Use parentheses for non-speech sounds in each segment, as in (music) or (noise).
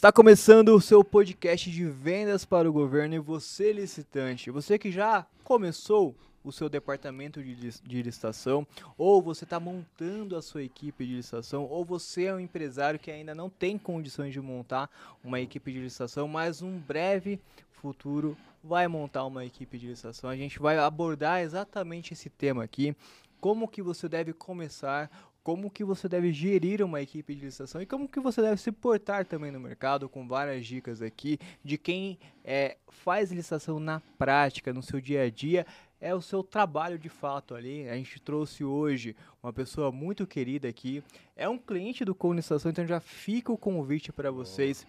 Está começando o seu podcast de vendas para o governo e você, licitante, você que já começou o seu departamento de, de licitação, ou você está montando a sua equipe de licitação, ou você é um empresário que ainda não tem condições de montar uma equipe de licitação, mas um breve futuro vai montar uma equipe de licitação. A gente vai abordar exatamente esse tema aqui, como que você deve começar, como que você deve gerir uma equipe de licitação e como que você deve se portar também no mercado, com várias dicas aqui de quem é, faz licitação na prática, no seu dia a dia, é o seu trabalho de fato ali. A gente trouxe hoje uma pessoa muito querida aqui, é um cliente do Com Licitação, então já fica o convite para vocês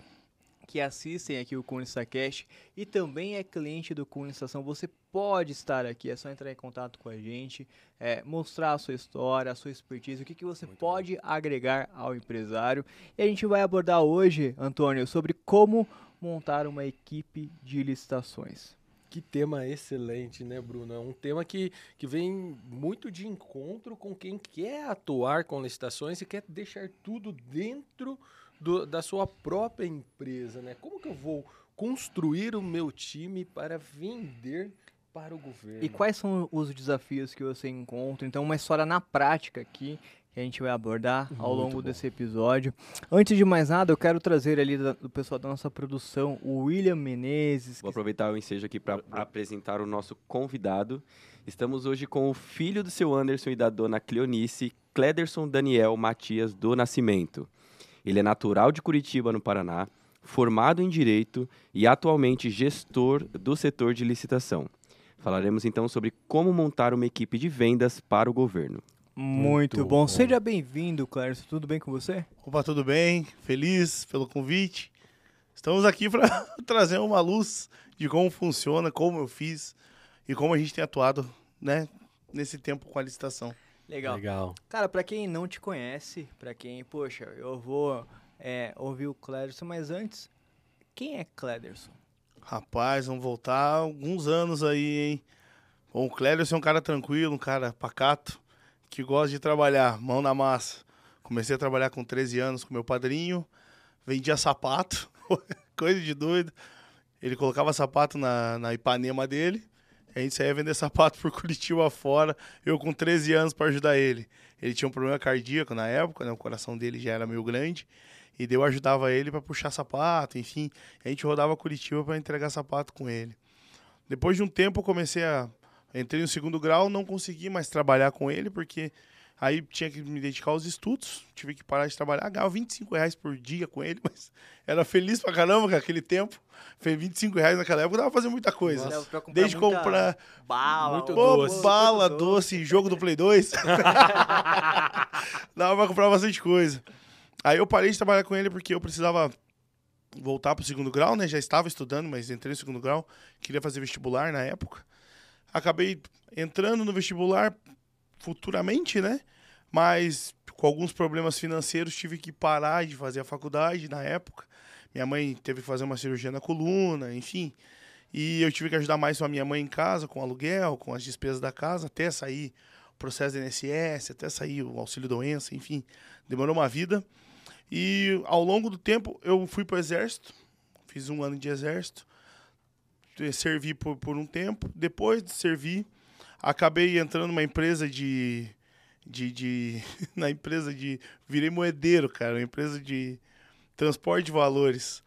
que assistem aqui o CunListaCast e também é cliente do CunListação, você pode estar aqui, é só entrar em contato com a gente, é, mostrar a sua história, a sua expertise, o que, que você Muito pode bom. agregar ao empresário. E a gente vai abordar hoje, Antônio, sobre como montar uma equipe de licitações. Que tema excelente, né, Bruno? É um tema que, que vem muito de encontro com quem quer atuar com licitações e quer deixar tudo dentro do, da sua própria empresa, né? Como que eu vou construir o meu time para vender para o governo? E quais são os desafios que você encontra? Então, uma história na prática aqui que a gente vai abordar ao longo bom. desse episódio. Antes de mais nada, eu quero trazer ali do pessoal da nossa produção, o William Menezes. Vou aproveitar o ensejo aqui para apresentar o nosso convidado. Estamos hoje com o filho do seu Anderson e da dona Cleonice, Clederson Daniel Matias do Nascimento. Ele é natural de Curitiba, no Paraná, formado em Direito e atualmente gestor do setor de licitação. Falaremos então sobre como montar uma equipe de vendas para o governo. Muito, Muito bom. bom. Seja bem-vindo, Clércio. Tudo bem com você? Opa, tudo bem. Feliz pelo convite. Estamos aqui para (laughs) trazer uma luz de como funciona, como eu fiz e como a gente tem atuado, né, nesse tempo com a licitação. Legal. Legal. Cara, para quem não te conhece, para quem, poxa, eu vou é, ouvir o Clederson, mas antes, quem é Clederson? Rapaz, vamos voltar alguns anos aí, hein? Bom, o Clederson é um cara tranquilo, um cara pacato, que gosta de trabalhar, mão na massa. Comecei a trabalhar com 13 anos com meu padrinho, vendia sapato, (laughs) coisa de doido. Ele colocava sapato na, na Ipanema dele, a gente saía vender sapato por (laughs) Curitiba fora, eu com 13 anos para ajudar ele. Ele tinha um problema cardíaco na época, né? o coração dele já era meio grande. E eu ajudava ele para puxar sapato, enfim. A gente rodava Curitiba para entregar sapato com ele. Depois de um tempo eu comecei a entrei no segundo grau, não consegui mais trabalhar com ele porque Aí tinha que me dedicar aos estudos, tive que parar de trabalhar, ganhava 25 reais por dia com ele, (laughs) mas era feliz pra caramba com aquele tempo. Fez 25 reais naquela época, dava pra fazer muita coisa. Nossa, comprar Desde comprar bala, muito doce. bala, muito doce, doce, jogo do Play 2. (laughs) dava pra comprar bastante coisa. Aí eu parei de trabalhar com ele porque eu precisava voltar pro segundo grau, né? Já estava estudando, mas entrei no segundo grau, queria fazer vestibular na época. Acabei entrando no vestibular, futuramente, né? Mas com alguns problemas financeiros tive que parar de fazer a faculdade na época. Minha mãe teve que fazer uma cirurgia na coluna, enfim. E eu tive que ajudar mais a minha mãe em casa, com aluguel, com as despesas da casa, até sair o processo da INSS, até sair o auxílio doença, enfim. Demorou uma vida. E ao longo do tempo eu fui para o exército, fiz um ano de exército, servi por, por um tempo. Depois de servir, acabei entrando numa empresa de. de, de (laughs) na empresa de. Virei moedeiro, cara. Uma empresa de transporte de valores.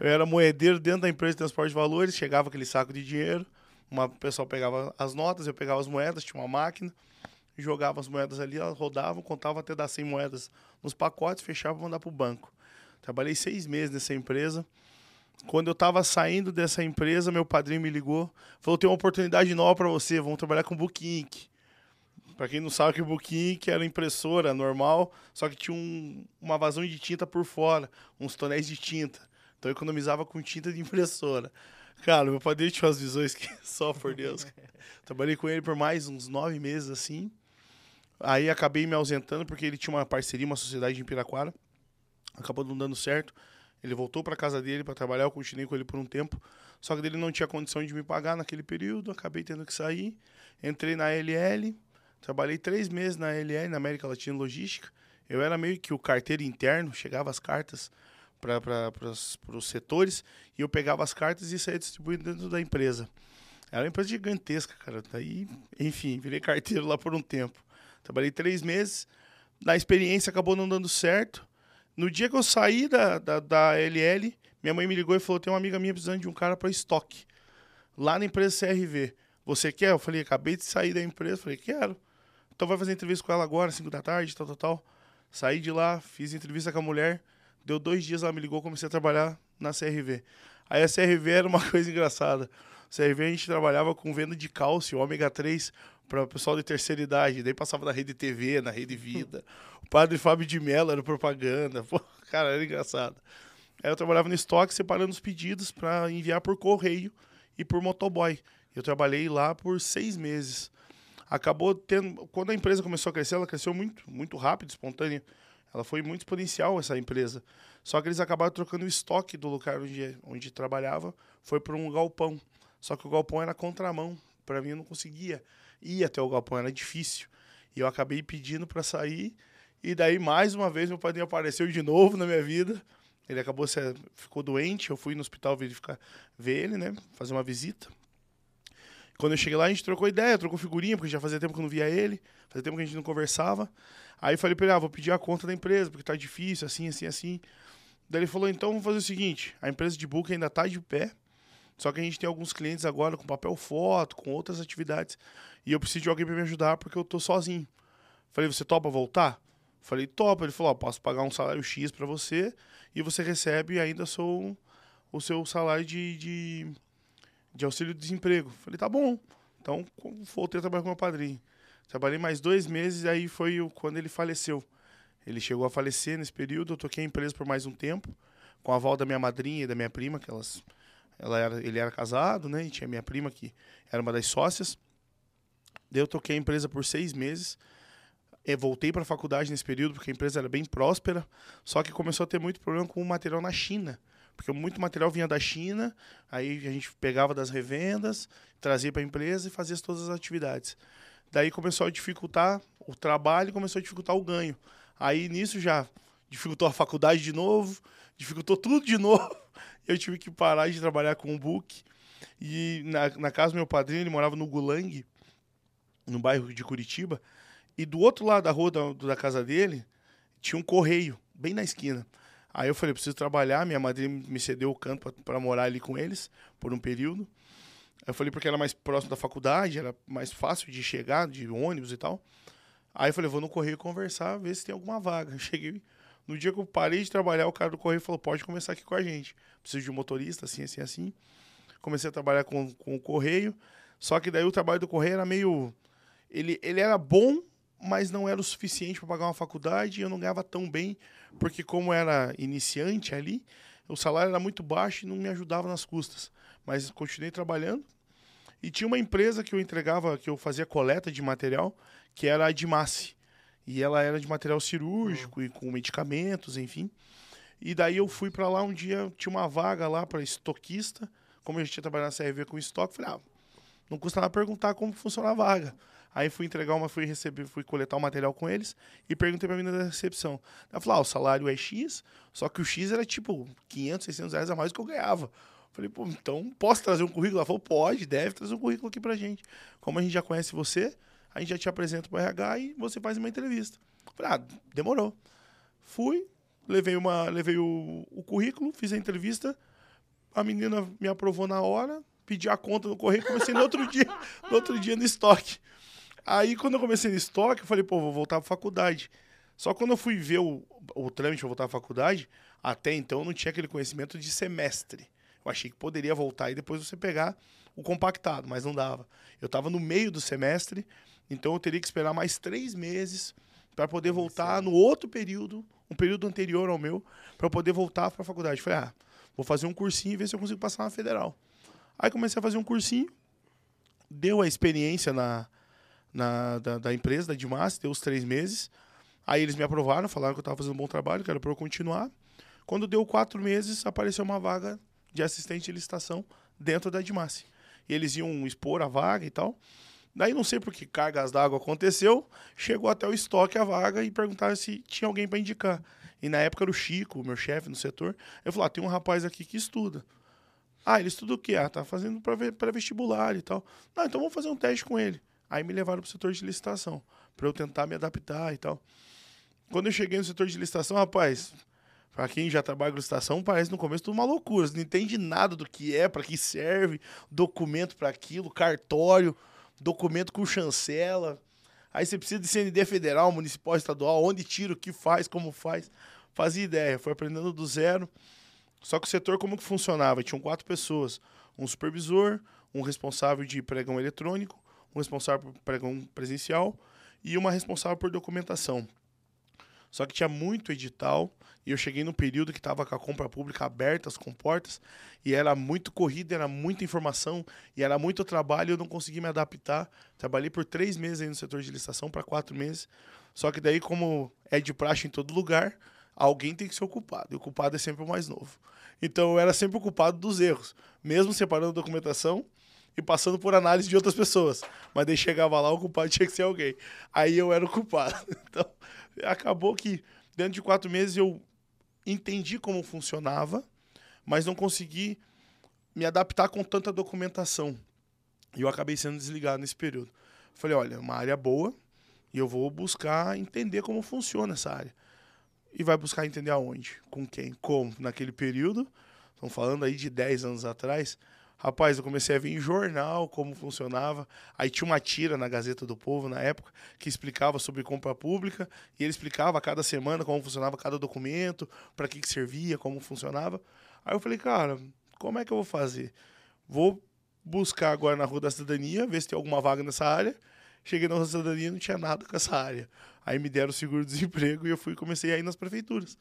É. Eu era moedeiro dentro da empresa de transporte de valores, chegava aquele saco de dinheiro, uma pessoa pegava as notas, eu pegava as moedas, tinha uma máquina, jogava as moedas ali, elas rodavam, contava até dar 100 moedas nos pacotes, fechava e mandar para o banco. Trabalhei seis meses nessa empresa. Quando eu estava saindo dessa empresa, meu padrinho me ligou, falou: tem uma oportunidade nova para você, vamos trabalhar com Book Ink. Para quem não sabe que o Book Ink era impressora normal, só que tinha um, uma vazão de tinta por fora, uns tonéis de tinta. Então eu economizava com tinta de (laughs) impressora. Cara, meu padrinho tinha umas visões que (laughs) só por Deus. Trabalhei com ele por mais uns nove meses assim. Aí acabei me ausentando porque ele tinha uma parceria, uma sociedade em Piraquara. Acabou não dando certo. Ele voltou para casa dele para trabalhar, eu continuei com ele por um tempo. Só que ele não tinha condição de me pagar naquele período, acabei tendo que sair. Entrei na LL, trabalhei três meses na LL, na América Latina Logística. Eu era meio que o carteiro interno, chegava as cartas para os setores e eu pegava as cartas e saía distribuindo dentro da empresa. Era uma empresa gigantesca, cara. Daí, enfim, virei carteiro lá por um tempo. Trabalhei três meses. Na experiência acabou não dando certo. No dia que eu saí da, da, da LL, minha mãe me ligou e falou: tem uma amiga minha precisando de um cara para estoque. Lá na empresa CRV. Você quer? Eu falei, acabei de sair da empresa. Falei, quero. Então vai fazer entrevista com ela agora, 5 da tarde, tal, tal, tal. Saí de lá, fiz entrevista com a mulher. Deu dois dias, ela me ligou, comecei a trabalhar na CRV. Aí a CRV era uma (laughs) coisa engraçada. CRV a gente trabalhava com venda de cálcio, ômega 3, para o pessoal de terceira idade. Daí passava na Rede TV, na Rede Vida. o padre Fábio de Mello era propaganda. Pô, (laughs) cara, era engraçado. Aí eu trabalhava no estoque, separando os pedidos para enviar por correio e por motoboy. Eu trabalhei lá por seis meses. Acabou tendo. Quando a empresa começou a crescer, ela cresceu muito, muito rápido, espontânea. Ela foi muito exponencial, essa empresa. Só que eles acabaram trocando o estoque do lugar onde, onde trabalhava, foi para um galpão. Só que o galpão era contramão. Para mim, eu não conseguia ir até o galpão, era difícil. E eu acabei pedindo para sair. E daí, mais uma vez, meu padrinho apareceu de novo na minha vida. Ele acabou se ficou doente, eu fui no hospital verificar, ver ele, né, fazer uma visita. Quando eu cheguei lá, a gente trocou ideia, trocou figurinha, porque já fazia tempo que eu não via ele, fazia tempo que a gente não conversava. Aí falei para ele, ah, vou pedir a conta da empresa, porque tá difícil, assim, assim, assim. Daí ele falou, então vamos fazer o seguinte, a empresa de book ainda tá de pé, só que a gente tem alguns clientes agora com papel foto, com outras atividades, e eu preciso de alguém para me ajudar porque eu tô sozinho. Falei, você topa voltar? Falei, topa. Ele falou, posso pagar um salário X para você e você recebe ainda seu, o seu salário de, de, de auxílio-desemprego. Falei, tá bom. Então, voltei a trabalhar com meu padrinho. Trabalhei mais dois meses aí foi quando ele faleceu. Ele chegou a falecer nesse período, eu toquei a empresa por mais um tempo, com a avó da minha madrinha e da minha prima, que elas, ela era, ele era casado, né? E tinha minha prima que era uma das sócias. Daí eu toquei a empresa por seis meses. Eu voltei para a faculdade nesse período, porque a empresa era bem próspera, só que começou a ter muito problema com o material na China. Porque muito material vinha da China, aí a gente pegava das revendas, trazia para a empresa e fazia todas as atividades. Daí começou a dificultar o trabalho, começou a dificultar o ganho. Aí nisso já dificultou a faculdade de novo, dificultou tudo de (laughs) novo. Eu tive que parar de trabalhar com o book. E na, na casa do meu padrinho, ele morava no Gulang, no bairro de Curitiba. E do outro lado da rua da, da casa dele, tinha um correio, bem na esquina. Aí eu falei, preciso trabalhar, minha madrinha me cedeu o canto para morar ali com eles por um período. Eu falei porque era mais próximo da faculdade, era mais fácil de chegar, de ônibus e tal. Aí eu falei, vou no correio conversar, ver se tem alguma vaga. (laughs) Cheguei, no dia que eu parei de trabalhar, o cara do correio falou, pode começar aqui com a gente. Preciso de um motorista, assim, assim, assim. Comecei a trabalhar com, com o correio, só que daí o trabalho do correio era meio... Ele, ele era bom, mas não era o suficiente para pagar uma faculdade e eu não ganhava tão bem, porque como era iniciante ali, o salário era muito baixo e não me ajudava nas custas. Mas continuei trabalhando. E tinha uma empresa que eu entregava, que eu fazia coleta de material, que era a Dimasse. E ela era de material cirúrgico uhum. e com medicamentos, enfim. E daí eu fui para lá um dia, tinha uma vaga lá para estoquista. Como eu já tinha trabalhado na CRV com estoque, falei, ah, não custa nada perguntar como funciona a vaga. Aí fui entregar uma, fui receber, fui coletar o material com eles e perguntei pra menina da recepção. Ela falou: ah, o salário é X, só que o X era tipo 500, 600 reais a mais do que eu ganhava. Falei, pô, então posso trazer um currículo? Ela falou: pode, deve trazer um currículo aqui pra gente. Como a gente já conhece você, a gente já te apresenta pro RH e você faz uma entrevista. Falei, ah, demorou. Fui, levei, uma, levei o, o currículo, fiz a entrevista, a menina me aprovou na hora, pedi a conta no correio, comecei no outro (laughs) dia, no outro dia no estoque. Aí, quando eu comecei no estoque, eu falei, pô, vou voltar pra faculdade. Só quando eu fui ver o, o trâmite pra voltar pra faculdade, até então eu não tinha aquele conhecimento de semestre. Eu achei que poderia voltar e depois você pegar o compactado, mas não dava. Eu estava no meio do semestre, então eu teria que esperar mais três meses para poder voltar no outro período, um período anterior ao meu, para poder voltar para a faculdade. Falei, ah, vou fazer um cursinho e ver se eu consigo passar na federal. Aí comecei a fazer um cursinho, deu a experiência na, na, da, da empresa, da Dimas, deu os três meses. Aí eles me aprovaram, falaram que eu estava fazendo um bom trabalho, que era para eu continuar. Quando deu quatro meses, apareceu uma vaga de assistente de licitação dentro da Dimas. E eles iam expor a vaga e tal. Daí não sei por que cargas d'água aconteceu, chegou até o estoque a vaga e perguntaram se tinha alguém para indicar. E na época era o Chico, meu chefe no setor. Eu falei: ah, tem um rapaz aqui que estuda. Ah, ele estuda o quê? Ah, tá fazendo para vestibular e tal. Não, então vamos fazer um teste com ele. Aí me levaram pro setor de licitação, para eu tentar me adaptar e tal. Quando eu cheguei no setor de licitação, rapaz, para quem já trabalha com licitação, parece no começo tudo uma loucura. Você não entende nada do que é, para que serve, documento para aquilo, cartório, documento com chancela. Aí você precisa de CND federal, municipal, estadual, onde tira, o que faz, como faz. Fazia ideia, foi aprendendo do zero. Só que o setor como que funcionava? Tinham quatro pessoas. Um supervisor, um responsável de pregão eletrônico, um responsável por pregão presencial e uma responsável por documentação. Só que tinha muito edital e eu cheguei num período que estava com a compra pública aberta, as comportas, e era muito corrida, era muita informação e era muito trabalho eu não consegui me adaptar. Trabalhei por três meses aí no setor de licitação, para quatro meses. Só que daí, como é de praxe em todo lugar, alguém tem que ser ocupado. E o culpado é sempre o mais novo. Então eu era sempre o culpado dos erros, mesmo separando a documentação e passando por análise de outras pessoas. Mas daí chegava lá, o culpado tinha que ser alguém. Aí eu era o culpado. (laughs) Então acabou que dentro de quatro meses eu entendi como funcionava, mas não consegui me adaptar com tanta documentação. E eu acabei sendo desligado nesse período. Falei, olha, é uma área boa e eu vou buscar entender como funciona essa área. E vai buscar entender aonde, com quem, como. Naquele período, estamos falando aí de 10 anos atrás, Rapaz, eu comecei a ver em jornal como funcionava. Aí tinha uma tira na Gazeta do Povo na época que explicava sobre compra pública e ele explicava a cada semana como funcionava cada documento, para que, que servia, como funcionava. Aí eu falei, cara, como é que eu vou fazer? Vou buscar agora na Rua da Cidadania, ver se tem alguma vaga nessa área. Cheguei na Rua da Cidadania não tinha nada com essa área. Aí me deram o seguro-desemprego e eu fui comecei a ir nas prefeituras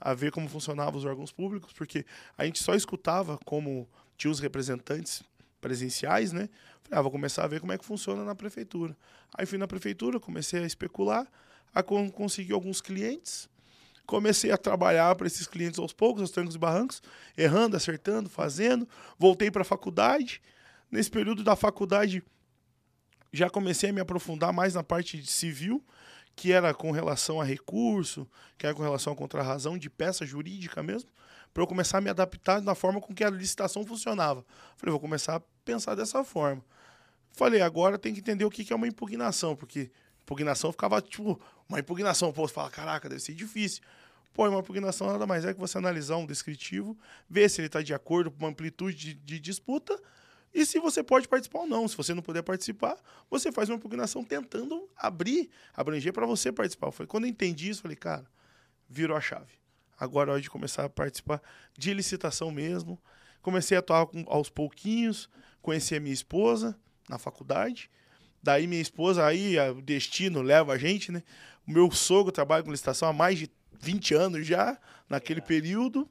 a ver como funcionavam os órgãos públicos, porque a gente só escutava como tinha os representantes presenciais, né? Falei, ah, vou começar a ver como é que funciona na prefeitura. Aí fui na prefeitura, comecei a especular, a conseguir alguns clientes, comecei a trabalhar para esses clientes aos poucos, aos trancos e barrancos, errando, acertando, fazendo. Voltei para a faculdade. Nesse período da faculdade, já comecei a me aprofundar mais na parte civil, que era com relação a recurso, que era com relação à contrarrazão de peça jurídica mesmo para eu começar a me adaptar na forma com que a licitação funcionava. Falei, vou começar a pensar dessa forma. Falei, agora tem que entender o que é uma impugnação, porque impugnação ficava tipo, uma impugnação, pô, você fala, caraca, deve ser difícil. Pô, uma impugnação nada mais é que você analisar um descritivo, ver se ele está de acordo com uma amplitude de, de disputa e se você pode participar ou não. Se você não puder participar, você faz uma impugnação tentando abrir, abranger para você participar. Falei, quando eu entendi isso, falei, cara, virou a chave. Agora é hora de começar a participar de licitação mesmo. Comecei a atuar com, aos pouquinhos, conheci a minha esposa na faculdade. Daí minha esposa, aí o destino leva a gente, né? O meu sogro trabalha com licitação há mais de 20 anos já, naquele período.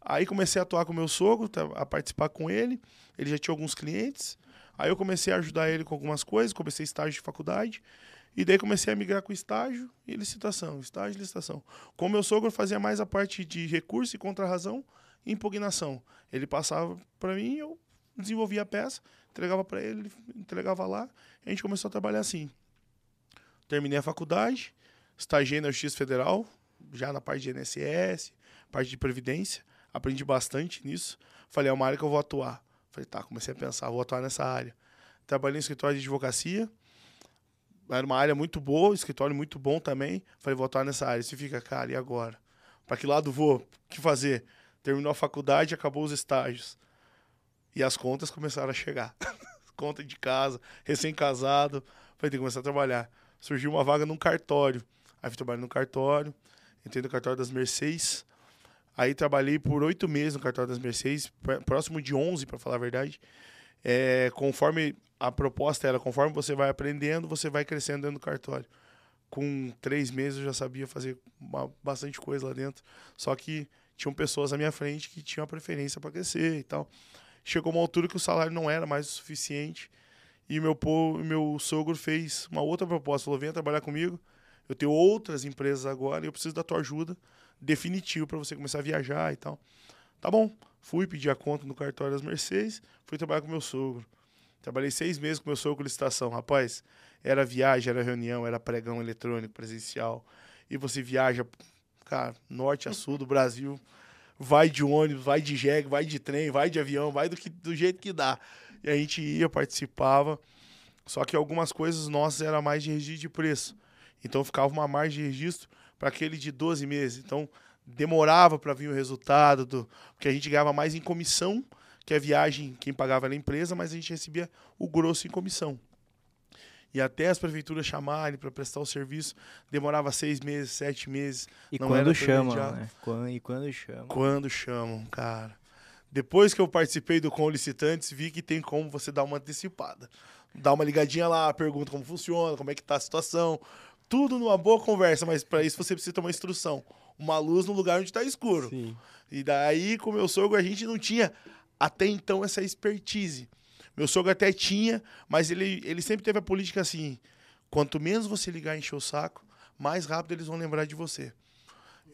Aí comecei a atuar com meu sogro, a participar com ele. Ele já tinha alguns clientes. Aí eu comecei a ajudar ele com algumas coisas, comecei estágio de faculdade. E daí comecei a migrar com estágio e licitação, estágio e licitação. Com meu sogro fazia mais a parte de recurso e contrarrazão e impugnação. Ele passava para mim, eu desenvolvia a peça, entregava para ele, entregava lá, a gente começou a trabalhar assim. Terminei a faculdade, estagiei na Justiça Federal, já na parte de INSS, parte de previdência, aprendi bastante nisso. Falei, é uma área que eu vou atuar. Falei, tá, comecei a pensar, vou atuar nessa área. Trabalhei em escritório de advocacia, era uma área muito boa, escritório muito bom também. Falei, vou atuar nessa área. Você fica, cara, e agora? Para que lado vou? O que fazer? Terminou a faculdade, acabou os estágios. E as contas começaram a chegar. (laughs) Conta de casa, recém-casado. Falei, tem que começar a trabalhar. Surgiu uma vaga num cartório. Aí fui trabalhar no cartório. Entrei no cartório das Mercedes. Aí trabalhei por oito meses no cartório das Mercedes, próximo de onze, para falar a verdade. É, conforme a proposta era, conforme você vai aprendendo, você vai crescendo dentro do cartório. Com três meses eu já sabia fazer uma, bastante coisa lá dentro. Só que tinham pessoas à minha frente que tinham a preferência para crescer e tal. Chegou uma altura que o salário não era mais o suficiente. E meu, meu sogro fez uma outra proposta. Falou: venha trabalhar comigo. Eu tenho outras empresas agora e eu preciso da tua ajuda definitivo para você começar a viajar e tal. Tá bom. Fui pedir a conta no cartório das Mercedes, fui trabalhar com meu sogro. Trabalhei seis meses com meu sogro licitação. Rapaz, era viagem, era reunião, era pregão eletrônico, presencial. E você viaja, cara, norte a sul do Brasil. Vai de ônibus, vai de jegue, vai de trem, vai de avião, vai do, que, do jeito que dá. E a gente ia, participava. Só que algumas coisas nossas era mais de registro de preço. Então ficava uma margem de registro para aquele de 12 meses. Então demorava para vir o resultado, do, porque a gente ganhava mais em comissão, que a viagem, quem pagava era a empresa, mas a gente recebia o grosso em comissão. E até as prefeituras chamarem para prestar o serviço, demorava seis meses, sete meses. E quando chamam, né? Quando, e quando chamam. Quando chamam, cara. Depois que eu participei do Com Licitantes, vi que tem como você dar uma antecipada. Dá uma ligadinha lá, pergunta como funciona, como é que tá a situação. Tudo numa boa conversa, mas para isso você precisa ter uma instrução. Uma luz no lugar onde tá escuro. Sim. E daí, com meu sogro, a gente não tinha até então essa expertise. Meu sogro até tinha, mas ele, ele sempre teve a política assim: quanto menos você ligar e encher o saco, mais rápido eles vão lembrar de você.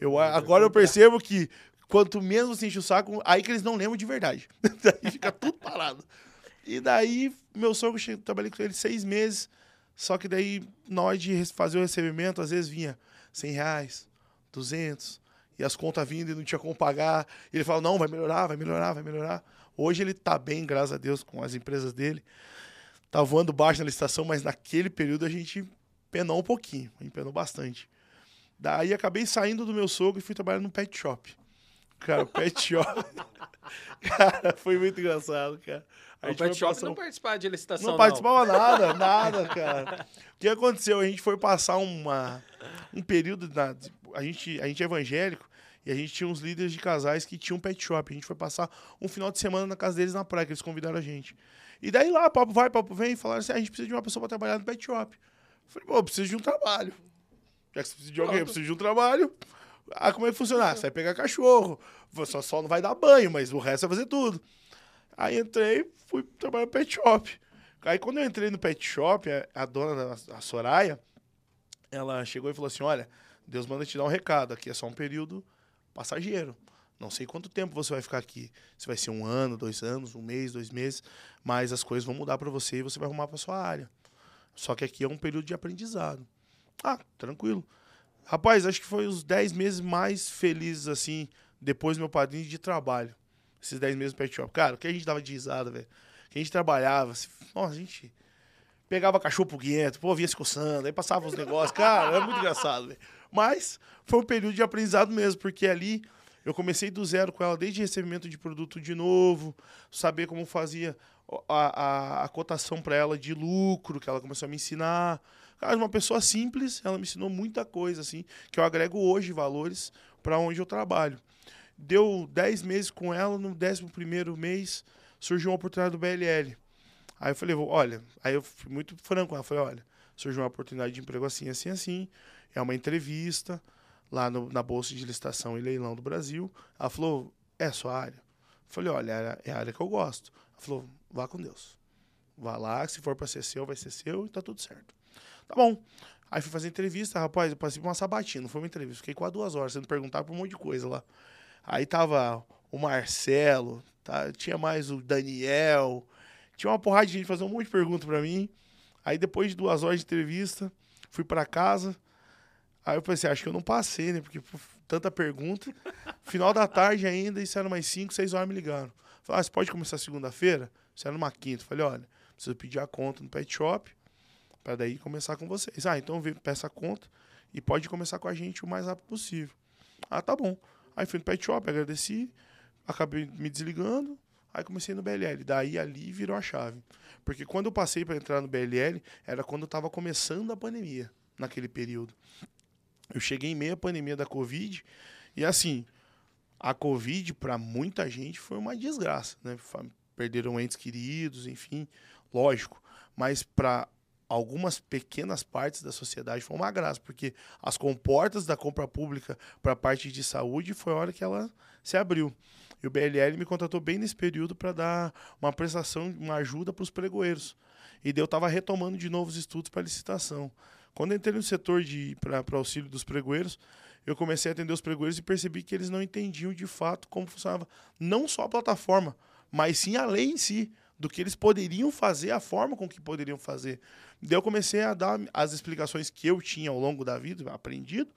Eu, agora eu percebo que quanto menos você enche o saco, aí que eles não lembram de verdade. (laughs) daí fica tudo parado. E daí, meu sogro, che- trabalhei com ele seis meses, só que daí, na hora de fazer o recebimento, às vezes vinha 100 reais, 200, e as contas vindo e não tinha como pagar. Ele falava, não, vai melhorar, vai melhorar, vai melhorar. Hoje ele tá bem, graças a Deus, com as empresas dele. Tá voando baixo na licitação, mas naquele período a gente penou um pouquinho, a gente penou bastante. Daí acabei saindo do meu sogro e fui trabalhar no pet shop. Cara, o pet (laughs) shop. cara, foi muito engraçado, cara. A O Pet Shop passar não participava de licitação, não não. participava nada, nada, cara. O que aconteceu? A gente foi passar uma, um período. Na, a, gente, a gente é evangélico e a gente tinha uns líderes de casais que tinham pet shop. A gente foi passar um final de semana na casa deles na praia, que eles convidaram a gente. E daí lá, papo vai, papo vem, falaram assim: "Ah, a gente precisa de uma pessoa pra trabalhar no pet shop. Eu falei, pô, eu preciso de um trabalho. Já que você precisa de alguém, eu preciso de um trabalho. Ah, como é que funciona? Ah, Você vai pegar cachorro. Você só não vai dar banho, mas o resto vai fazer tudo. Aí entrei, fui trabalhar no pet shop. Aí quando eu entrei no pet shop, a, a dona, da- a Soraya, ela chegou e falou assim: Olha, Deus manda te dar um recado, aqui é só um período passageiro. Não sei quanto tempo você vai ficar aqui. Se vai ser um ano, dois anos, um mês, dois meses, mas as coisas vão mudar para você e você vai arrumar para sua área. Só que aqui é um período de aprendizado. Ah, tranquilo. Rapaz, acho que foi os 10 meses mais felizes, assim, depois do meu padrinho de trabalho. Esses 10 meses no pet shop. Cara, o que a gente dava de risada, velho. Que a gente trabalhava. se- Nossa, a gente pegava cachorro pro guento, pô, vinha se coçando, aí passava os negócios. Cara, era muito engraçado, velho. Mas foi um período de aprendizado mesmo, porque ali eu comecei do zero com ela, desde recebimento de produto de novo, saber como fazia a, a, a cotação para ela de lucro, que ela começou a me ensinar. Cara, uma pessoa simples, ela me ensinou muita coisa, assim, que eu agrego hoje valores para onde eu trabalho. Deu 10 meses com ela, no 11 primeiro mês surgiu uma oportunidade do BLL. Aí eu falei, olha, aí eu fui muito franco com ela, falei, olha, surgiu uma oportunidade de emprego assim, assim, assim, é uma entrevista lá no- na Bolsa de Licitação e Leilão do Brasil. Ela falou, é a sua área? Eu falei, olha, é- é a área que eu gosto. Ela falou, vá com Deus. Vá lá, se for para ser seu, vai ser seu e tá tudo certo. Tá bom. Aí fui fazer entrevista, rapaz, eu passei por uma sabatina, não foi uma entrevista. Fiquei quase duas horas sendo perguntado por um monte de coisa lá. Aí tava o Marcelo, tá? tinha mais o Daniel, tinha uma porrada de gente fazendo um monte de pergunta pra mim. Aí depois de duas horas de entrevista, fui pra casa. Aí eu pensei, acho que eu não passei, né? Porque tanta pergunta. Final da tarde ainda, isso era umas 5, 6 horas me ligaram. Falaram, ah, você pode começar segunda-feira? Isso era numa quinta. Eu Falei, olha, preciso pedir a conta no pet shop para daí começar com vocês. Ah, então peça a conta e pode começar com a gente o mais rápido possível. Ah, tá bom. Aí fui no pet shop, agradeci, acabei me desligando, aí comecei no BLL. Daí ali virou a chave. Porque quando eu passei para entrar no BLL, era quando eu tava começando a pandemia, naquele período. Eu cheguei em meio à pandemia da Covid e assim, a Covid para muita gente foi uma desgraça, né? Perderam entes queridos, enfim, lógico. Mas para algumas pequenas partes da sociedade foi uma graça, porque as comportas da compra pública para a parte de saúde foi a hora que ela se abriu. E o BLL me contratou bem nesse período para dar uma prestação, uma ajuda para os pregoeiros. E daí eu estava retomando de novo os estudos para licitação. Quando entrei no setor de para auxílio dos pregoeiros, eu comecei a atender os pregoeiros e percebi que eles não entendiam de fato como funcionava não só a plataforma, mas sim a lei em si do que eles poderiam fazer, a forma com que poderiam fazer. Daí eu comecei a dar as explicações que eu tinha ao longo da vida, aprendido,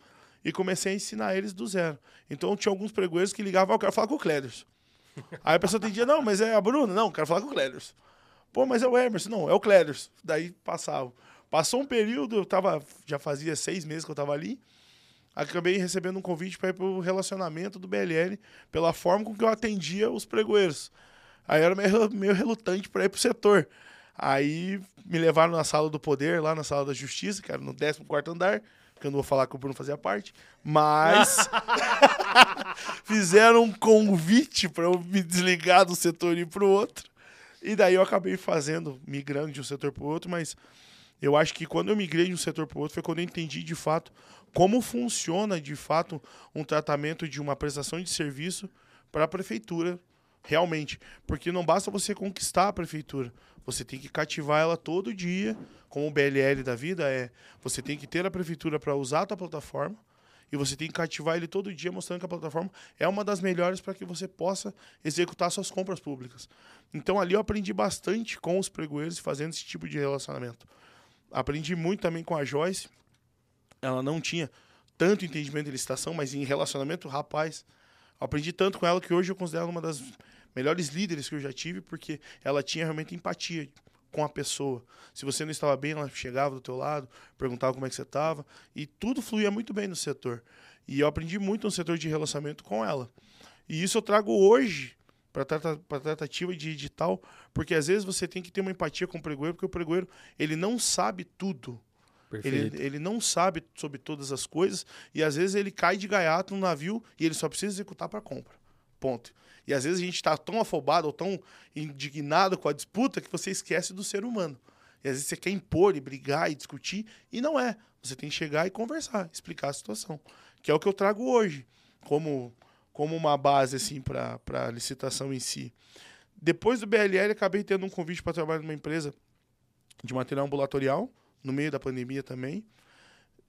e comecei a ensinar eles do zero. Então tinha alguns pregoeiros que ligavam, ah, eu quero falar com o Cléderson. Aí a pessoa entendia, não, mas é a Bruna. Não, quero falar com o Cléderson. Pô, mas é o Emerson. Não, é o Cléderson. Daí passava. Passou um período, eu tava, já fazia seis meses que eu tava ali, acabei recebendo um convite para ir pro relacionamento do BLL, pela forma com que eu atendia os pregoeiros. Aí eu era meio, meio relutante para ir pro setor. Aí me levaram na sala do poder, lá na sala da justiça, que era no 14 andar, que eu não vou falar que o Bruno fazia parte, mas (laughs) fizeram um convite para eu me desligar do setor e ir pro outro. E daí eu acabei fazendo, migrando de um setor para o outro, mas eu acho que quando eu migrei de um setor para o outro foi quando eu entendi de fato como funciona de fato um tratamento de uma prestação de serviço para a prefeitura realmente, porque não basta você conquistar a prefeitura, você tem que cativar ela todo dia, como o BLL da vida é, você tem que ter a prefeitura para usar a tua plataforma e você tem que cativar ele todo dia mostrando que a plataforma é uma das melhores para que você possa executar suas compras públicas. Então ali eu aprendi bastante com os pregoeiros fazendo esse tipo de relacionamento. Aprendi muito também com a Joyce. Ela não tinha tanto entendimento de licitação, mas em relacionamento, rapaz, aprendi tanto com ela que hoje eu considero ela uma das melhores líderes que eu já tive, porque ela tinha realmente empatia com a pessoa. Se você não estava bem, ela chegava do teu lado, perguntava como é que você estava, e tudo fluía muito bem no setor. E eu aprendi muito no setor de relacionamento com ela. E isso eu trago hoje para tratativa de digital, porque às vezes você tem que ter uma empatia com o pregoeiro, porque o pregoeiro ele não sabe tudo. Ele, ele não sabe sobre todas as coisas e às vezes ele cai de gaiato no navio e ele só precisa executar para compra. Ponto. E às vezes a gente está tão afobado ou tão indignado com a disputa que você esquece do ser humano. E às vezes você quer impor e brigar e discutir, e não é. Você tem que chegar e conversar, explicar a situação. Que é o que eu trago hoje, como, como uma base assim, para a licitação em si. Depois do BLL, acabei tendo um convite para trabalhar numa empresa de material ambulatorial, no meio da pandemia também.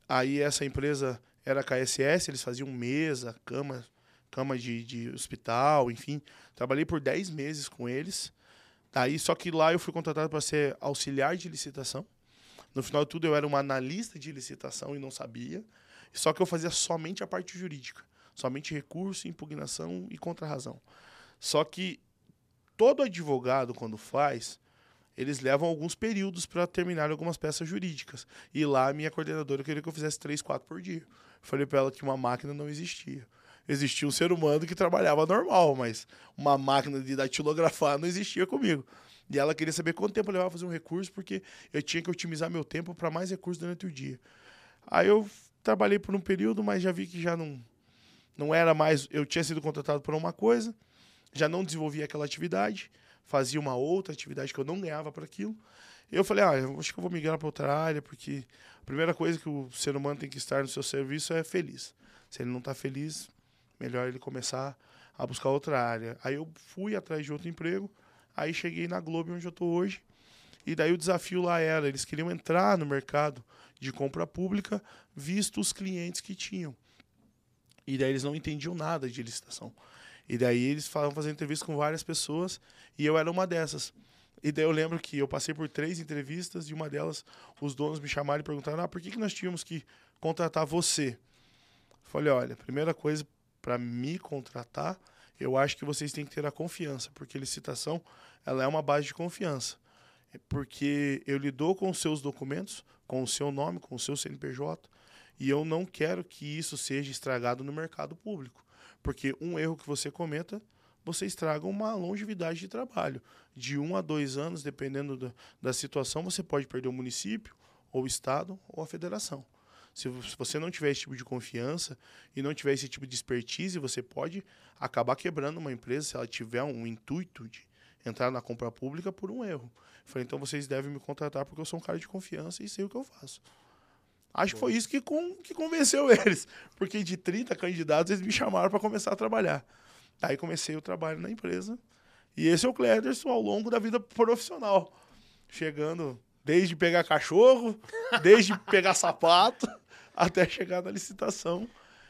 Aí essa empresa era a KSS, eles faziam mesa, cama, cama de, de hospital, enfim. Trabalhei por 10 meses com eles. Aí, só que lá eu fui contratado para ser auxiliar de licitação. No final de tudo, eu era uma analista de licitação e não sabia. Só que eu fazia somente a parte jurídica. Somente recurso, impugnação e contrarrazão. Só que todo advogado, quando faz, eles levam alguns períodos para terminar algumas peças jurídicas. E lá a minha coordenadora queria que eu fizesse três, quatro por dia. Falei para ela que uma máquina não existia existia um ser humano que trabalhava normal, mas uma máquina de datilografar não existia comigo. E ela queria saber quanto tempo eu levava fazer um recurso, porque eu tinha que otimizar meu tempo para mais recursos durante o dia. Aí eu trabalhei por um período, mas já vi que já não, não era mais. Eu tinha sido contratado por uma coisa, já não desenvolvia aquela atividade, fazia uma outra atividade que eu não ganhava para aquilo. Eu falei, ah, acho que eu vou migrar para outra área, porque a primeira coisa que o ser humano tem que estar no seu serviço é feliz. Se ele não está feliz, melhor ele começar a buscar outra área. Aí eu fui atrás de outro emprego, aí cheguei na Globo onde eu estou hoje, e daí o desafio lá era, eles queriam entrar no mercado de compra pública, visto os clientes que tinham. E daí eles não entendiam nada de licitação. E daí eles falavam fazer entrevista com várias pessoas, e eu era uma dessas. E daí eu lembro que eu passei por três entrevistas, e uma delas, os donos me chamaram e perguntaram, ah, por que, que nós tínhamos que contratar você? Falei, olha, primeira coisa, para me contratar, eu acho que vocês têm que ter a confiança, porque licitação ela é uma base de confiança. Porque eu lido com os seus documentos, com o seu nome, com o seu CNPJ, e eu não quero que isso seja estragado no mercado público. Porque um erro que você cometa, você estraga uma longevidade de trabalho. De um a dois anos, dependendo da, da situação, você pode perder o município, ou o estado, ou a federação. Se você não tiver esse tipo de confiança e não tiver esse tipo de expertise, você pode acabar quebrando uma empresa se ela tiver um intuito de entrar na compra pública por um erro. Eu falei, então vocês devem me contratar porque eu sou um cara de confiança e sei o que eu faço. Acho que foi isso que, com, que convenceu (laughs) eles. Porque de 30 candidatos, eles me chamaram para começar a trabalhar. Aí comecei o trabalho na empresa. E esse é o Clederson ao longo da vida profissional. Chegando Desde pegar cachorro, (laughs) desde pegar sapato, (laughs) até chegar na licitação,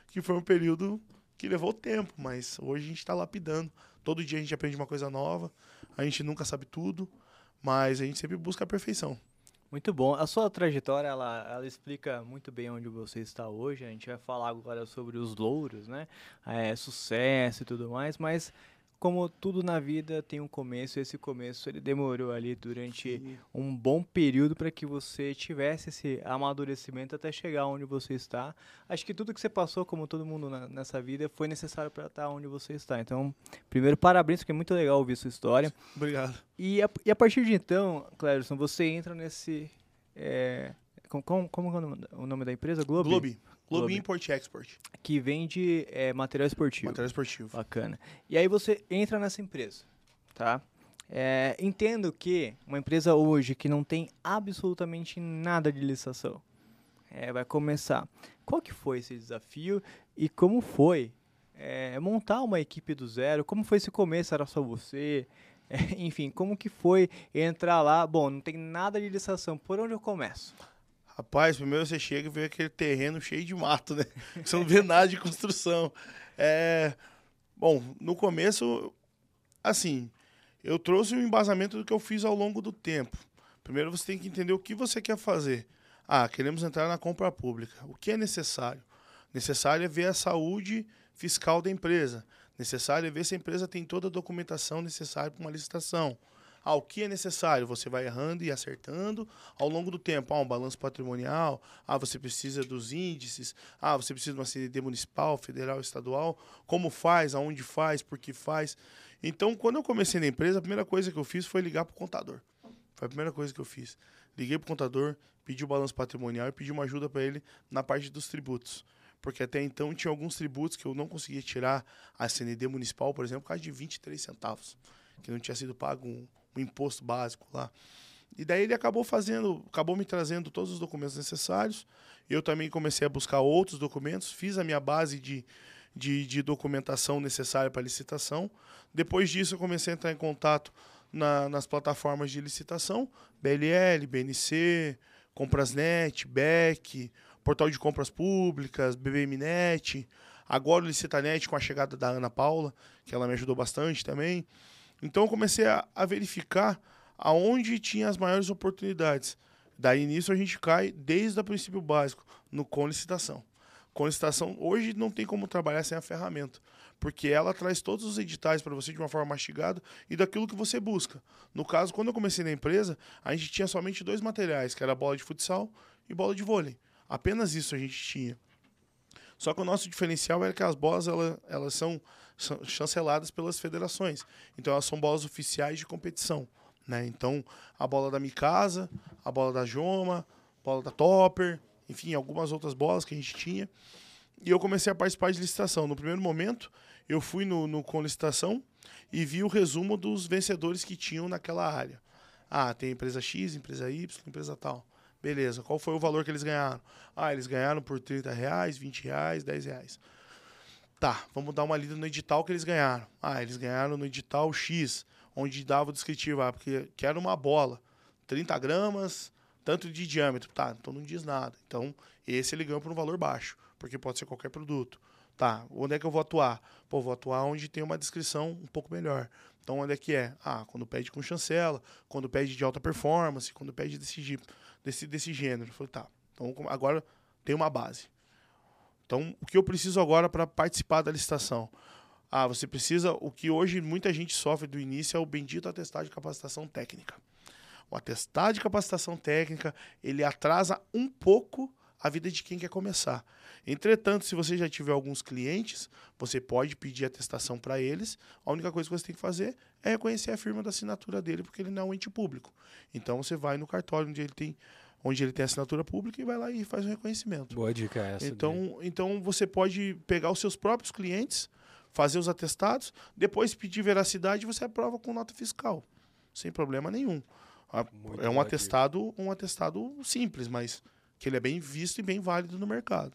que foi um período que levou tempo, mas hoje a gente está lapidando. Todo dia a gente aprende uma coisa nova, A gente nunca sabe tudo, mas a gente sempre busca a perfeição. Muito bom. A sua trajetória, ela, ela explica muito bem onde você está hoje. A gente vai falar agora sobre os louros, né? É, sucesso e tudo mais, mas como tudo na vida tem um começo, esse começo ele demorou ali durante Sim. um bom período para que você tivesse esse amadurecimento até chegar onde você está. Acho que tudo que você passou, como todo mundo na, nessa vida, foi necessário para estar onde você está. Então, primeiro, parabéns, porque é muito legal ouvir sua história. Obrigado. E a, e a partir de então, Clérison, você entra nesse. É, como, como, como é o nome da empresa? Globo? Globo. Globo Import Export. Que vende é, material esportivo. Material esportivo. Bacana. E aí você entra nessa empresa, tá? É, entendo que uma empresa hoje que não tem absolutamente nada de licitação é, vai começar. Qual que foi esse desafio e como foi é, montar uma equipe do zero? Como foi esse começo? Era só você? (laughs) Enfim, como que foi entrar lá? Bom, não tem nada de licitação. Por onde eu começo? Rapaz, primeiro você chega e vê aquele terreno cheio de mato, né? (laughs) Você não vê nada de construção. É... Bom, no começo, assim, eu trouxe um embasamento do que eu fiz ao longo do tempo. Primeiro você tem que entender o que você quer fazer. Ah, queremos entrar na compra pública. O que é necessário? Necessário é ver a saúde fiscal da empresa. Necessário é ver se a empresa tem toda a documentação necessária para uma licitação ao que é necessário. Você vai errando e acertando ao longo do tempo. Ah, um balanço patrimonial. Ah, você precisa dos índices. Ah, você precisa de uma CDD municipal, federal, estadual. Como faz, aonde faz, por que faz. Então, quando eu comecei na empresa, a primeira coisa que eu fiz foi ligar para o contador. Foi a primeira coisa que eu fiz. Liguei para o contador, pedi o balanço patrimonial e pedi uma ajuda para ele na parte dos tributos. Porque até então tinha alguns tributos que eu não conseguia tirar a CND municipal, por exemplo, por causa de 23 centavos, que não tinha sido pago um, o imposto básico lá. E daí ele acabou fazendo, acabou me trazendo todos os documentos necessários. Eu também comecei a buscar outros documentos, fiz a minha base de, de, de documentação necessária para licitação. Depois disso, eu comecei a entrar em contato na, nas plataformas de licitação, BLL, BNC, Comprasnet, BEC, Portal de Compras Públicas, BBMnet, agora o Licitanet com a chegada da Ana Paula, que ela me ajudou bastante também. Então eu comecei a, a verificar aonde tinha as maiores oportunidades. Daí nisso a gente cai desde o princípio básico, no com licitação. Com licitação, hoje não tem como trabalhar sem a ferramenta, porque ela traz todos os editais para você de uma forma mastigada e daquilo que você busca. No caso, quando eu comecei na empresa, a gente tinha somente dois materiais, que era bola de futsal e bola de vôlei. Apenas isso a gente tinha. Só que o nosso diferencial é que as bolas ela, elas são chanceladas pelas federações. Então elas são bolas oficiais de competição. Né? Então a bola da Mikasa, a bola da Joma, a bola da Topper, enfim, algumas outras bolas que a gente tinha. E eu comecei a participar de licitação. No primeiro momento, eu fui no, no com licitação e vi o resumo dos vencedores que tinham naquela área. Ah, tem empresa X, empresa Y, empresa tal. Beleza, qual foi o valor que eles ganharam? Ah, eles ganharam por 30 reais, 20 reais, 10 reais. Tá, vamos dar uma lida no edital que eles ganharam. Ah, eles ganharam no edital X, onde dava o descritivo, ah, porque quero uma bola, 30 gramas, tanto de diâmetro. Tá, então não diz nada. Então, esse ele ganhou por um valor baixo, porque pode ser qualquer produto. Tá, onde é que eu vou atuar? Pô, vou atuar onde tem uma descrição um pouco melhor. Então, onde é que é? Ah, quando pede com chancela, quando pede de alta performance, quando pede desse desse, desse gênero. Falei, tá, então agora tem uma base. Então, o que eu preciso agora para participar da licitação? Ah, você precisa. O que hoje muita gente sofre do início é o bendito atestado de capacitação técnica. O atestado de capacitação técnica ele atrasa um pouco a vida de quem quer começar. Entretanto, se você já tiver alguns clientes, você pode pedir atestação para eles. A única coisa que você tem que fazer é reconhecer a firma da assinatura dele, porque ele não é um ente público. Então você vai no cartório onde ele tem onde ele tem assinatura pública e vai lá e faz o reconhecimento. Boa dica essa. Então, então você pode pegar os seus próprios clientes, fazer os atestados, depois pedir veracidade e você aprova com nota fiscal, sem problema nenhum. Muito é um atestado, um atestado simples, mas que ele é bem visto e bem válido no mercado.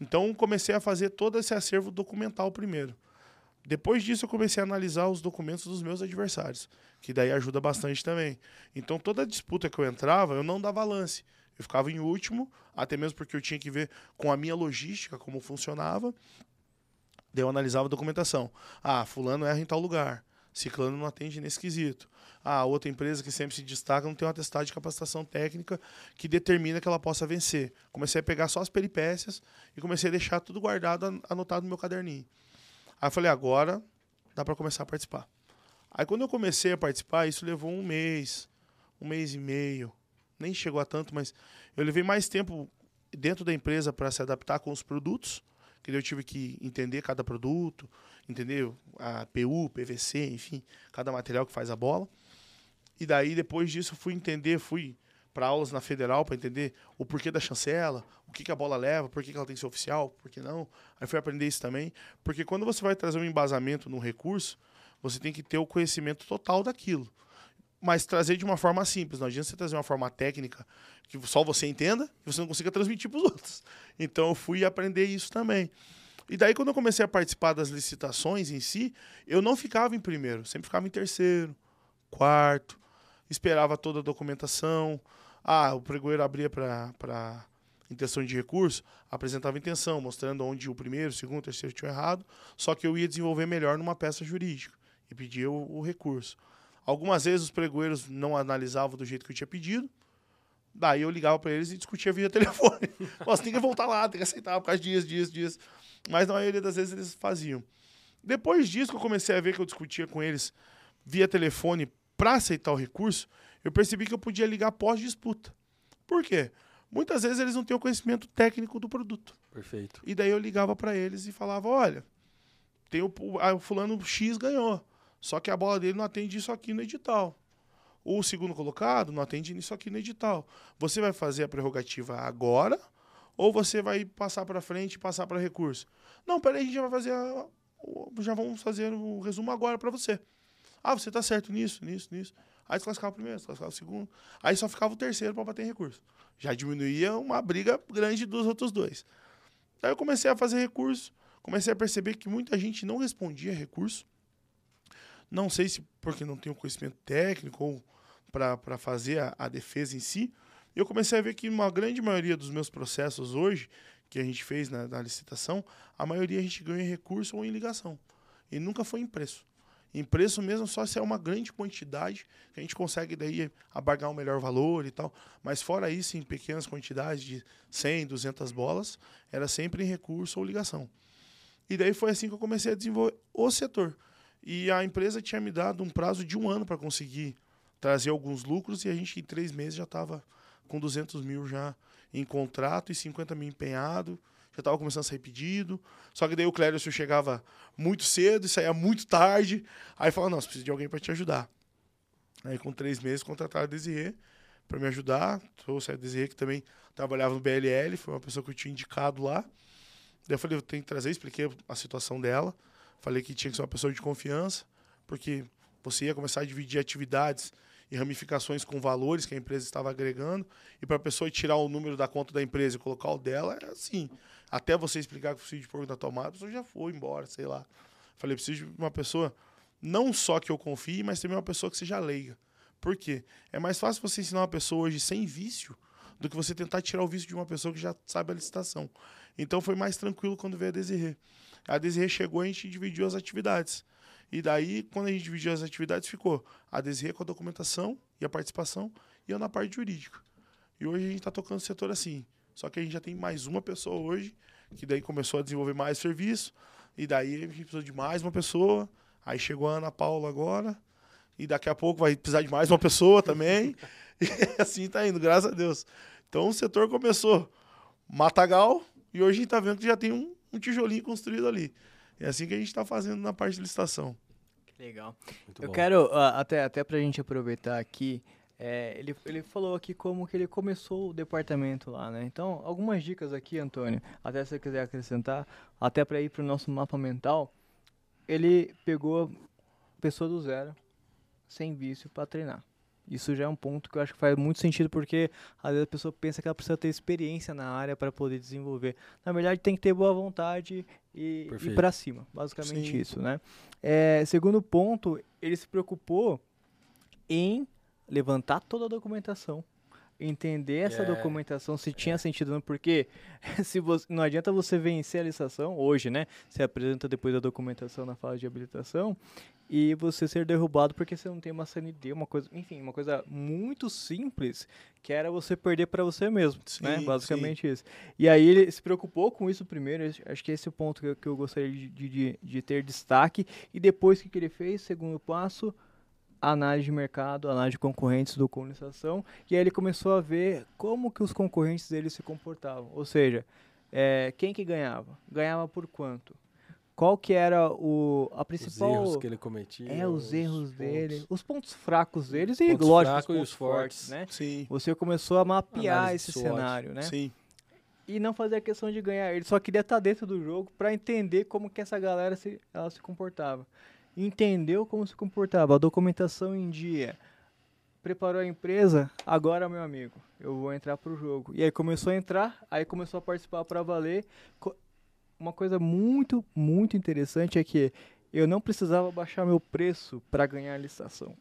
Então comecei a fazer todo esse acervo documental primeiro. Depois disso, eu comecei a analisar os documentos dos meus adversários, que daí ajuda bastante também. Então, toda disputa que eu entrava, eu não dava lance. Eu ficava em último, até mesmo porque eu tinha que ver com a minha logística como funcionava. Daí eu analisava a documentação. Ah, fulano erra em tal lugar. Ciclano não atende nesse quesito. Ah, outra empresa que sempre se destaca não tem um atestado de capacitação técnica que determina que ela possa vencer. Comecei a pegar só as peripécias e comecei a deixar tudo guardado, anotado no meu caderninho. Aí eu falei, agora dá para começar a participar. Aí quando eu comecei a participar, isso levou um mês, um mês e meio. Nem chegou a tanto, mas eu levei mais tempo dentro da empresa para se adaptar com os produtos, que eu tive que entender cada produto, entender a PU, PVC, enfim, cada material que faz a bola. E daí depois disso fui entender, fui para aulas na federal para entender o porquê da chancela, o que, que a bola leva, por que, que ela tem que ser oficial, por que não. Aí fui aprender isso também, porque quando você vai trazer um embasamento no recurso, você tem que ter o conhecimento total daquilo. Mas trazer de uma forma simples. Não adianta você trazer uma forma técnica que só você entenda e você não consiga transmitir para os (laughs) outros. Então eu fui aprender isso também. E daí, quando eu comecei a participar das licitações em si, eu não ficava em primeiro, sempre ficava em terceiro, quarto, esperava toda a documentação. Ah, o pregoeiro abria para intenção de recurso, apresentava intenção, mostrando onde o primeiro, o segundo, o terceiro tinham errado, só que eu ia desenvolver melhor numa peça jurídica e pedia o, o recurso. Algumas vezes os pregoeiros não analisavam do jeito que eu tinha pedido, daí eu ligava para eles e discutia via (laughs) telefone. Nossa, tem que voltar lá, tem que aceitar por causa dias, dias, dias. Mas na maioria das vezes eles faziam. Depois disso que eu comecei a ver que eu discutia com eles via telefone para aceitar o recurso, eu percebi que eu podia ligar pós-disputa. Por quê? Muitas vezes eles não têm o conhecimento técnico do produto. Perfeito. E daí eu ligava para eles e falava: olha, tem o, o fulano X ganhou. Só que a bola dele não atende isso aqui no edital. O segundo colocado não atende isso aqui no edital. Você vai fazer a prerrogativa agora ou você vai passar para frente e passar para recurso? Não, peraí, a gente já vai fazer a, já vamos fazer o resumo agora para você. Ah, você está certo nisso, nisso, nisso. Aí desclassificava o primeiro, desclassificava o segundo. Aí só ficava o terceiro para bater em recurso. Já diminuía uma briga grande dos outros dois. Aí eu comecei a fazer recurso, comecei a perceber que muita gente não respondia recurso. Não sei se porque não tem o conhecimento técnico ou para fazer a, a, defesa em si. Eu comecei a ver que uma grande maioria dos meus processos hoje, que a gente fez na, na licitação, a maioria a gente ganha em recurso ou em ligação. E nunca foi em preço. Em preço mesmo, só se é uma grande quantidade, que a gente consegue daí abargar um melhor valor e tal. Mas fora isso, em pequenas quantidades de 100, 200 bolas, era sempre em recurso ou ligação. E daí foi assim que eu comecei a desenvolver o setor. E a empresa tinha me dado um prazo de um ano para conseguir trazer alguns lucros e a gente em três meses já estava com 200 mil já em contrato e 50 mil empenhado já estava começando a sair pedido. Só que daí o Clércio chegava muito cedo e saía muito tarde. Aí falava, não, você precisa de alguém para te ajudar. Aí com três meses contrataram a Desirê para me ajudar. Trouxe a Desirê que também trabalhava no BLL, foi uma pessoa que eu tinha indicado lá. Daí eu falei, eu tenho que trazer, expliquei a situação dela. Falei que tinha que ser uma pessoa de confiança, porque você ia começar a dividir atividades e ramificações com valores que a empresa estava agregando. E para a pessoa tirar o número da conta da empresa e colocar o dela, é assim. Até você explicar que preciso de porco da tomada, a pessoa já foi embora, sei lá. Falei, preciso de uma pessoa, não só que eu confie, mas também uma pessoa que seja leiga. Por quê? É mais fácil você ensinar uma pessoa hoje sem vício do que você tentar tirar o vício de uma pessoa que já sabe a licitação. Então foi mais tranquilo quando veio a Desirê. A Desirê chegou e a gente dividiu as atividades. E daí, quando a gente dividiu as atividades, ficou a Desirê com a documentação e a participação e eu na parte jurídica. E hoje a gente está tocando o setor assim. Só que a gente já tem mais uma pessoa hoje, que daí começou a desenvolver mais serviço, e daí a gente precisou de mais uma pessoa. Aí chegou a Ana Paula agora, e daqui a pouco vai precisar de mais uma pessoa também. (laughs) e assim tá indo, graças a Deus. Então o setor começou matagal, e hoje a gente tá vendo que já tem um, um tijolinho construído ali. É assim que a gente está fazendo na parte de licitação. Legal. Muito Eu bom. quero, uh, até, até para a gente aproveitar aqui, é, ele, ele falou aqui como que ele começou o departamento lá, né? Então, algumas dicas aqui, Antônio, até se você quiser acrescentar, até para ir para o nosso mapa mental, ele pegou pessoa do zero, sem vício, para treinar. Isso já é um ponto que eu acho que faz muito sentido, porque às vezes a pessoa pensa que ela precisa ter experiência na área para poder desenvolver. Na verdade, tem que ter boa vontade e ir para cima. Basicamente Sim. isso, né? É, segundo ponto, ele se preocupou em levantar toda a documentação, entender essa É. documentação, se tinha sentido ou não, porque (laughs) se você, não adianta você vencer a licitação, hoje, né? Você apresenta depois a documentação na fase de habilitação e você ser derrubado porque você não tem uma CND, uma coisa, enfim, uma coisa muito simples, que era você perder para você mesmo, né? Sim, Basicamente isso. E aí ele se preocupou com isso primeiro, acho que esse é o ponto que eu, que eu gostaria de, de- de, de ter destaque, e depois o que, que ele fez, segundo passo, análise de mercado, análise de concorrentes do colonização, e aí ele começou a ver como que os concorrentes dele se comportavam, ou seja, eh, quem que ganhava? Ganhava por quanto? Qual que era o, a Os principal... erros que ele cometia. É, os erros pontos. dele, os pontos fracos deles e, Pontos lógico, os fracos e pontos os fortes, fortes. né? Sim, Você começou a mapear Análise esse cenário, né? sim. E não fazer a questão de ganhar. Ele só queria estar dentro do jogo para entender como que essa galera se, ela se comportava. Entendeu como se comportava, a documentação em dia. Preparou a empresa, agora, meu amigo, eu vou entrar pro jogo. E aí começou a entrar, aí começou a participar para valer. Uma coisa muito, muito interessante é que eu não precisava baixar meu preço para ganhar a licitação.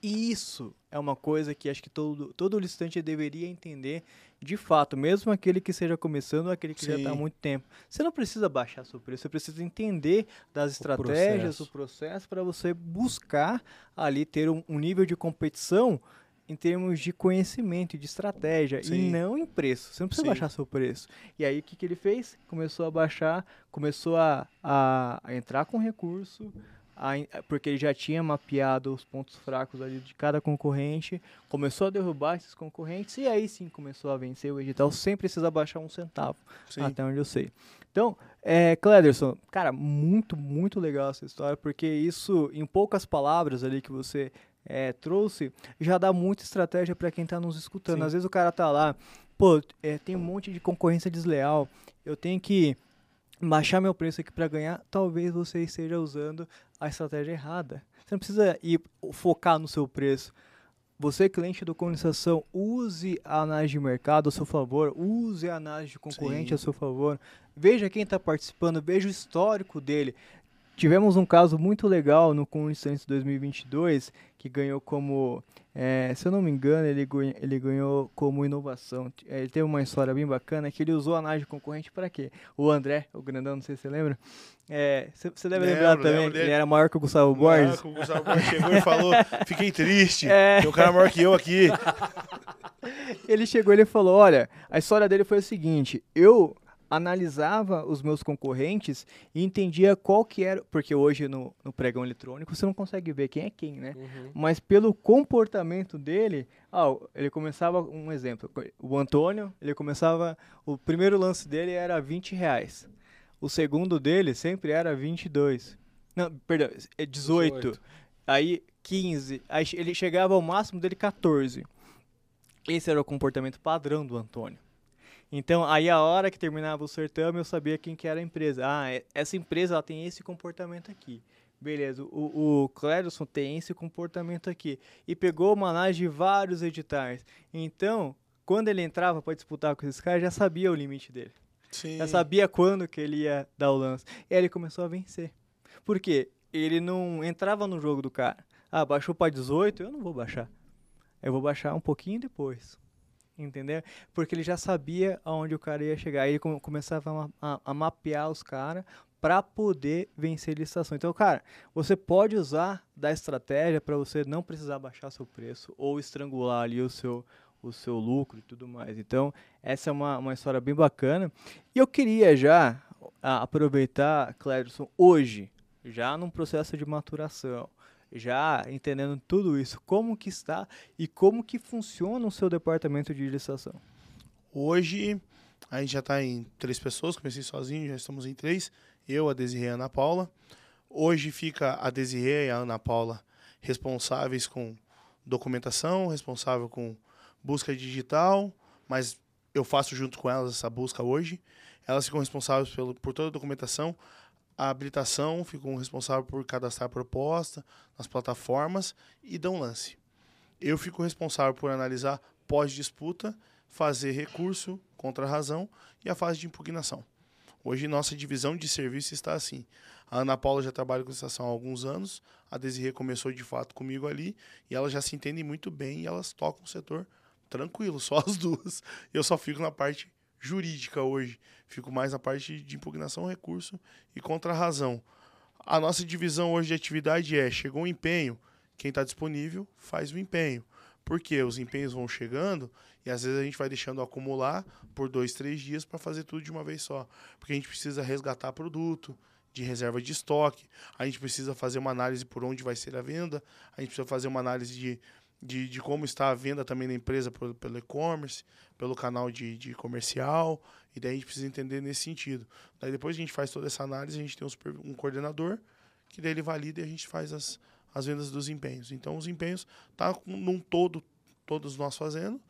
E isso é uma coisa que acho que todo, todo licitante deveria entender de fato, mesmo aquele que esteja começando aquele que já está há Sim. muito tempo. Você não precisa baixar seu preço, você precisa entender das estratégias, processo. o processo, para você buscar ali ter um, um nível de competição em termos de conhecimento e de estratégia, e Sim. não em preço. Você não precisa Sim. baixar seu preço. E aí o que, que ele fez? Começou a baixar, começou a, a, a entrar com recurso, porque ele já tinha mapeado os pontos fracos ali de cada concorrente, começou a derrubar esses concorrentes e aí sim começou a vencer o edital sem precisar baixar um centavo, sim. até onde eu sei. Então, é, Clederson, cara, muito, muito legal essa história, porque isso, em poucas palavras ali que você é, trouxe, já dá muita estratégia para quem está nos escutando. Sim. Às vezes o cara tá lá, pô, é, tem um monte de concorrência desleal, eu tenho que baixar meu preço aqui para ganhar, talvez você esteja usando a estratégia errada. Você não precisa ir focar no seu preço. Você, cliente do colonização, use a análise de mercado a seu favor, use a análise de concorrente Sim. a seu favor. Veja quem está participando, veja o histórico dele. Tivemos um caso muito legal no Conlistantes 2022, que ganhou como, eh, se eu não me engano, ele, ganha- ele ganhou como inovação. Eh, Ele teve uma história bem bacana, que ele usou a análise de concorrente para quê? O André, o grandão, não sei se você lembra, você deve Lembro, lembrar também, lembro ele era maior que o Gustavo Borges. o Gustavo Borges chegou e falou, (laughs) fiquei triste, É. tem um cara maior que eu aqui. (laughs) Ele chegou e ele falou: Olha, a história dele foi o seguinte: eu analisava os meus concorrentes e entendia qual que era. Porque hoje no, no pregão eletrônico você não consegue ver quem é quem, né? Uhum. Mas pelo comportamento dele, ah, ele começava, um exemplo, o Antônio, ele começava, o primeiro lance dele era 20 reais. O segundo dele sempre era 22. Não, perdão, é 18. 18. Aí 15. Aí ele chegava ao máximo dele 14. Esse era o comportamento padrão do Antônio. Então, aí a hora que terminava o certame, eu sabia quem que era a empresa. Ah, é- essa empresa ela tem esse comportamento aqui. Beleza, o, o Clédson tem esse comportamento aqui. E pegou uma análise de vários editais. Então, quando ele entrava para disputar com esses caras, já sabia o limite dele. Sim. Já sabia quando que ele ia dar o lance. E aí ele começou a vencer. Por quê? Ele não entrava no jogo do cara. Ah, baixou para 18, eu não vou baixar. Eu vou baixar um pouquinho depois. Entendeu? Porque ele já sabia aonde o cara ia chegar. Aí ele come- começava a, a- a mapear os caras para poder vencer a licitação. Então, cara, você pode usar da estratégia para você não precisar baixar seu preço ou estrangular ali o seu, o seu lucro e tudo mais. Então, essa é uma, uma história bem bacana. E eu queria já aproveitar, Clérison, hoje, já num processo de maturação, já entendendo tudo isso, como que está e como que funciona o seu departamento de licitação. Hoje, a gente já está em três pessoas, comecei sozinho, já estamos em três. Eu, a Desirê e a Ana Paula. Hoje fica a Desirê e a Ana Paula responsáveis com documentação, responsável com busca digital, mas eu faço junto com elas essa busca hoje. Elas ficam responsáveis pelo, por toda a documentação, a habilitação, ficam responsáveis por cadastrar a proposta nas plataformas e dão lance. Eu fico responsável por analisar pós-disputa, fazer recurso contra a razão e a fase de impugnação. Hoje nossa divisão de serviço está assim. A Ana Paula já trabalha com licitação há alguns anos, a Desirê começou de fato comigo ali e elas já se entendem muito bem e elas tocam o setor tranquilo, (laughs) só as duas. Eu só fico na parte jurídica hoje. Fico mais na parte de impugnação recurso e contra a nossa divisão hoje de atividade é: chegou o empenho, quem está disponível faz o empenho. Porque os empenhos vão chegando e às vezes a gente vai deixando acumular por dois, três dias para fazer tudo de uma vez só. Porque a gente precisa resgatar produto de reserva de estoque, a gente precisa fazer uma análise por onde vai ser a venda, a gente precisa fazer uma análise de, de, de como está a venda também da empresa pelo, e-commerce, pelo canal de, de comercial, e daí a gente precisa entender nesse sentido. Daí depois a gente faz toda essa análise, a gente tem um, super, um coordenador, que daí ele valida e a gente faz as, as vendas dos empenhos. Então, os empenhos tá num todo, todos nós fazendo,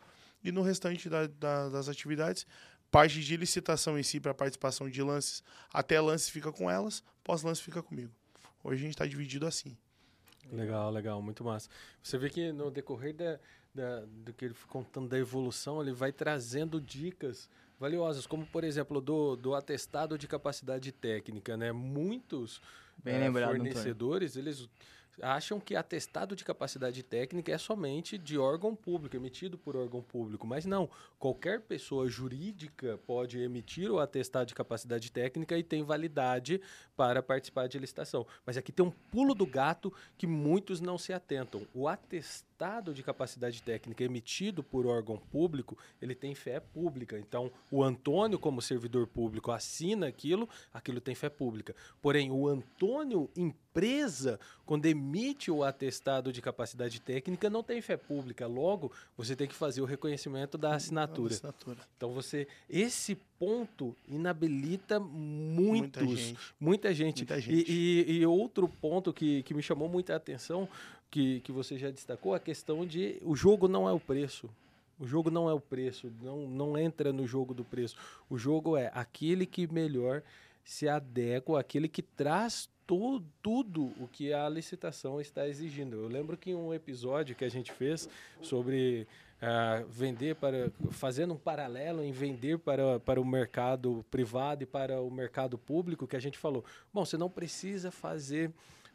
e no restante da, da, das atividades, parte de licitação em si para participação de lances, até lance fica com elas, pós-lance fica comigo. Hoje a gente está dividido assim. Legal, legal, muito massa. Você vê que no decorrer da, da, do que ele foi contando da evolução, ele vai trazendo dicas valiosas, como por exemplo do, do atestado de capacidade técnica, né? Muitos Bem eh, lembrado, fornecedores, eles acham que atestado de capacidade técnica é somente de órgão público, emitido por órgão público. Mas não, qualquer pessoa jurídica pode emitir o atestado de capacidade técnica e tem validade para participar de licitação. Mas aqui tem um pulo do gato que muitos não se atentam. O atestado de capacidade técnica emitido por órgão público, ele tem fé pública. Então, o Antônio, como servidor público, assina aquilo, aquilo tem fé pública. Porém, o Antônio, empresa, quando emite o atestado de capacidade técnica, não tem fé pública. Logo, você tem que fazer o reconhecimento da assinatura. assinatura. Então você esse ponto inabilita muitos, Muita gente. muita gente. Muita E- gente. E, e outro ponto que, que me chamou muita atenção, que, que você já destacou, a questão de o jogo não é o preço. O jogo não é o preço, não, não entra no jogo do preço. O jogo é aquele que melhor se adequa, aquele que traz to- tudo o que a licitação está exigindo. Eu lembro que em um episódio que a gente fez sobre ah, vender para fazendo um paralelo em vender para, para o mercado privado e para o mercado público que a gente falou bom você não precisa fazer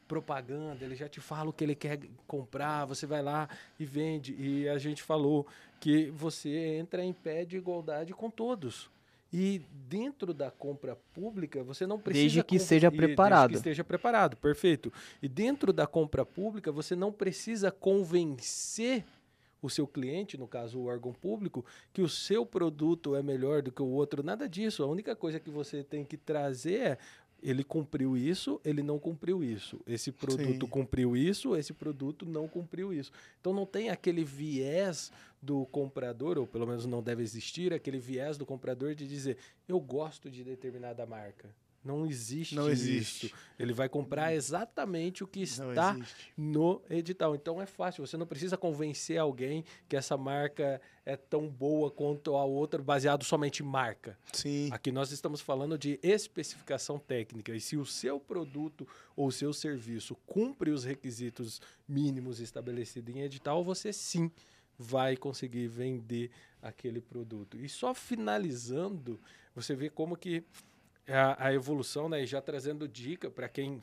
propaganda ele já te fala o que ele quer comprar você vai lá e vende e a gente falou que você entra em pé de igualdade com todos e dentro da compra pública você não precisa Desde que seja e desde preparado. que esteja preparado perfeito e dentro da compra pública você não precisa convencer o seu cliente, no caso o órgão público, que o seu produto é melhor do que o outro, nada disso. A única coisa que você tem que trazer é ele cumpriu isso, ele não cumpriu isso. Esse produto Sim. cumpriu isso, esse produto não cumpriu isso. Então não tem aquele viés do comprador, ou pelo menos não deve existir aquele viés do comprador de dizer eu gosto de determinada marca. Não existe Não existe. isso. Ele vai comprar exatamente o que está no edital. Então é fácil, você não precisa convencer alguém que essa marca é tão boa quanto a outra, baseado somente em marca. Sim. Aqui nós estamos falando de especificação técnica. E se o seu produto ou o seu serviço cumpre os requisitos mínimos estabelecidos em edital, você sim vai conseguir vender aquele produto. E só finalizando, você vê como que a, a evolução, né, e já trazendo dica para quem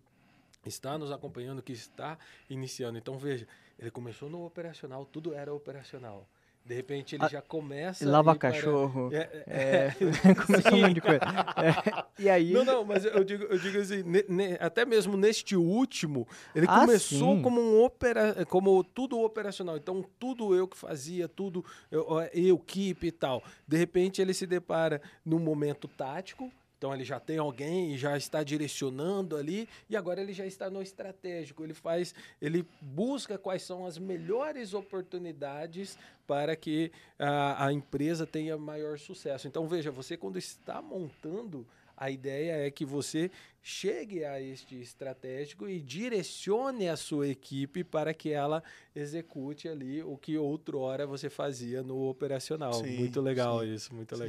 está nos acompanhando, que está iniciando. Então veja, ele começou no operacional, tudo era operacional. De repente ele Ah, já começa. Lava a ir para- cachorro. É, É, (laughs) começou um monte de coisa. É, e aí. Não, não, mas eu digo, eu digo assim, ne- ne- até mesmo neste último, ele Ah, começou sim. como um opera, como tudo operacional. Então, tudo eu que fazia, tudo eu, eu equipe e tal. De repente, ele se depara num momento tático. Então ele já tem alguém e já está direcionando ali e agora ele já está no estratégico. Ele faz, ele busca quais são as melhores oportunidades para que a, a empresa tenha maior sucesso. Então veja, você quando está montando a ideia é que você chegue a este estratégico e direcione a sua equipe para que ela execute ali o que outrora você fazia no operacional. Sim, muito legal sim, isso, muito sim.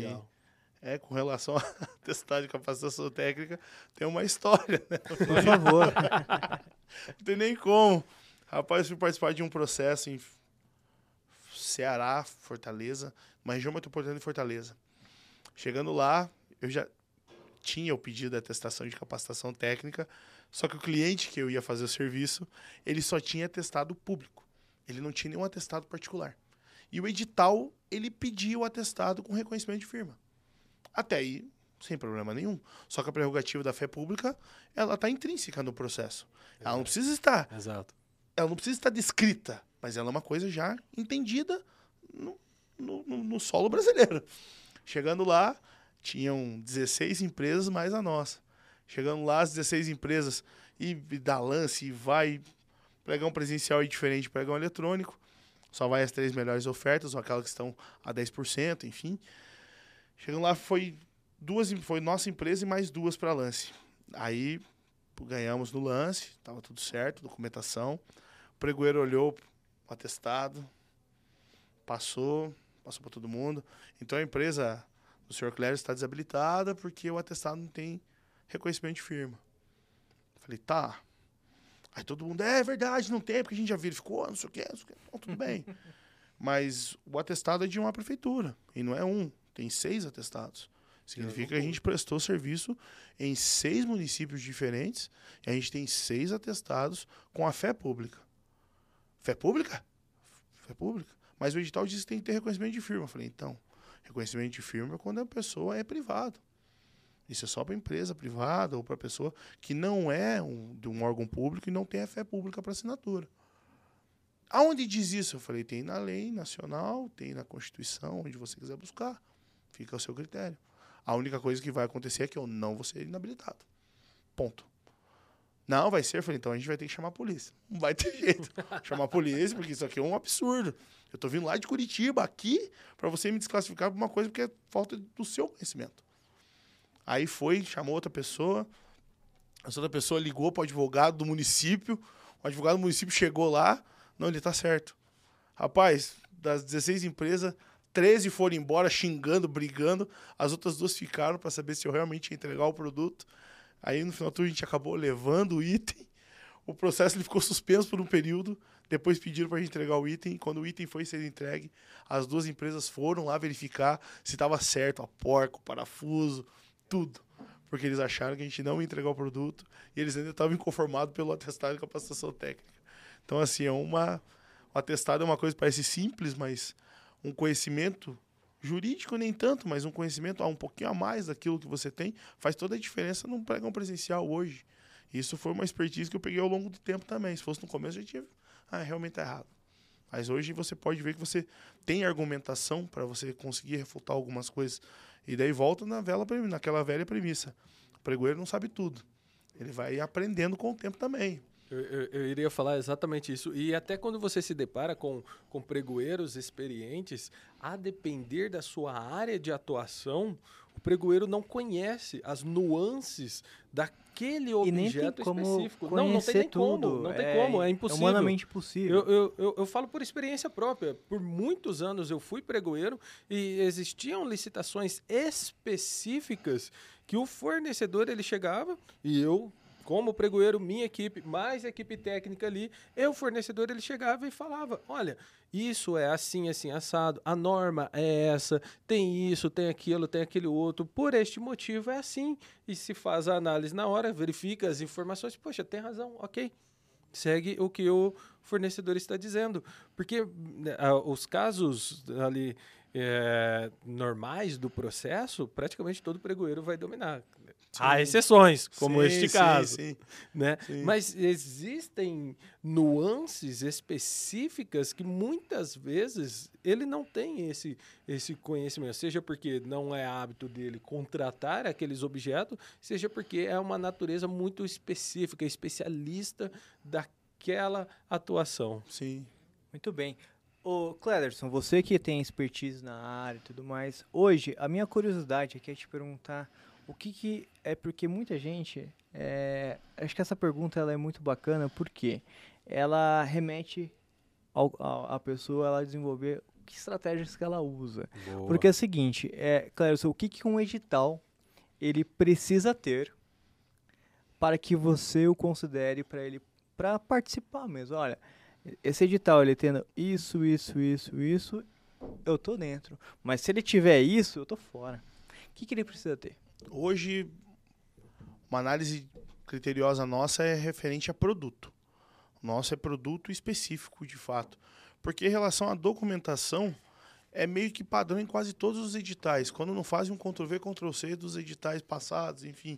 É, com relação (laughs) a testar de capacitação técnica, tem uma história, né? Por favor. (laughs) Não tem nem como. Rapaz, fui participar de um processo em Ceará, Fortaleza, uma região metropolitana de Fortaleza. Chegando lá, eu já tinha o pedido da atestação de capacitação técnica, só que o cliente que eu ia fazer o serviço, ele só tinha atestado público. Ele não tinha nenhum atestado particular. E o edital ele pedia o atestado com reconhecimento de firma. Até aí, sem problema nenhum. Só que a prerrogativa da fé pública, ela está intrínseca no processo. Ela não precisa estar, Exato. ela não precisa estar descrita, mas ela é uma coisa já entendida no, no, no- solo brasileiro. Chegando lá, tinham 16 empresas mais a nossa. Chegando lá, as 16 empresas, e, e dá lance, e vai. Pregão presencial é diferente pregão eletrônico. Só vai as três melhores ofertas, ou aquelas que estão a 10%, enfim. Chegando lá, foi duas, foi nossa empresa e mais duas para lance. Aí ganhamos no lance, tava tudo certo, documentação. O pregoeiro olhou o atestado, passou, passou para todo mundo. Então a empresa do senhor Clério está desabilitada porque o atestado não tem reconhecimento de firma. Falei, tá. Aí todo mundo, é verdade, não tem, porque a gente já verificou, não sei o quê, não sei o quê. Então, tudo bem. (laughs) Mas o atestado é de uma prefeitura, e não é um, tem seis atestados. Significa que a gente prestou serviço em seis municípios diferentes e a gente tem seis atestados com a fé pública. Fé pública? Fé pública. Mas o edital diz que tem que ter reconhecimento de firma. Eu falei, então, reconhecimento de firma é quando a pessoa é privada. Isso é só para empresa privada ou para pessoa que não é um, de um órgão público e não tem a fé pública para assinatura. Aonde diz isso? Eu falei, tem na lei nacional, tem na Constituição, onde você quiser buscar. Fica ao seu critério. A única coisa que vai acontecer é que eu não vou ser inabilitado. Ponto. Não, vai ser. Eu falei, então a gente vai ter que chamar a polícia. Não vai ter (laughs) jeito. chamar a polícia, porque isso aqui é um absurdo. Eu tô vindo lá de Curitiba, aqui, para você me desclassificar por uma coisa porque é falta do seu conhecimento. Aí foi, chamou outra pessoa. Essa outra pessoa ligou para o advogado do município. O advogado do município chegou lá. Não, ele tá certo. Rapaz, das 16 empresas, 13 foram embora xingando, brigando. As outras duas ficaram para saber se eu realmente ia entregar o produto. Aí no final tudo a gente acabou levando o item. O processo ele ficou suspenso por um período. Depois pediram para a gente entregar o item. Quando o item foi ser entregue, as duas empresas foram lá verificar se estava certo a porca, o parafuso, tudo. Porque eles acharam que a gente não ia entregar o produto e eles ainda estavam inconformados pelo atestado de capacitação técnica. Então, assim, é uma. O atestado é uma coisa que parece simples, mas um conhecimento jurídico nem tanto, mas um conhecimento um pouquinho a mais daquilo que você tem faz toda a diferença num pregão presencial hoje. Isso foi uma expertise que eu peguei ao longo do tempo também. Se fosse no começo, eu tinha. Ah, realmente tá errado. Mas hoje você pode ver que você tem argumentação para você conseguir refutar algumas coisas. E daí volta na vela, naquela velha premissa. O pregoeiro não sabe tudo. Ele vai aprendendo com o tempo também. Eu, eu- eu iria falar exatamente isso. E até quando você se depara com, com pregoeiros experientes, a depender da sua área de atuação, o pregoeiro não conhece as nuances daquele E objeto específico. Não, não tem nem tudo. como. Não tem como, é impossível. É humanamente impossível. Eu, eu, eu, eu falo por experiência própria. Por muitos anos eu fui pregoeiro e existiam licitações específicas que o fornecedor ele chegava e eu, como pregoeiro, minha equipe, mais a equipe técnica ali, eu, o fornecedor, ele chegava e falava: olha, isso é assim, assim, assado, a norma é essa, tem isso, tem aquilo, tem aquele outro, por este motivo é assim. E se faz a análise na hora, verifica as informações, poxa, tem razão, ok segue o que o fornecedor está dizendo. Porque né, os casos ali eh, normais do processo, praticamente todo pregoeiro vai dominar. Há exceções, como Sim, este sim, caso. sim. Né? Sim. Mas existem nuances específicas que muitas vezes ele não tem esse, esse conhecimento, seja porque não é hábito dele contratar aqueles objetos, seja porque é uma natureza muito específica, especialista daquela atuação. Sim. Muito bem. Ô, Clederson, você que tem expertise na área e tudo mais, hoje a minha curiosidade aqui é te perguntar o que, que é porque muita gente, é, acho que essa pergunta ela é muito bacana porque ela remete ao, ao- a pessoa ela desenvolver que estratégias que ela usa. Porque é o seguinte, é, Clederson, o que, que um edital ele precisa ter para que você o considere para ele para participar mesmo? Olha, esse edital ele tendo isso, isso, isso, isso, eu tô dentro. Mas se ele tiver isso, eu tô fora. O que, que ele precisa ter? Hoje, uma análise criteriosa nossa é referente a produto. Nosso é produto específico, de fato. Porque em relação à documentação, é meio que padrão em quase todos os editais, quando não fazem um Ctrl-V, Ctrl-C dos editais passados, enfim.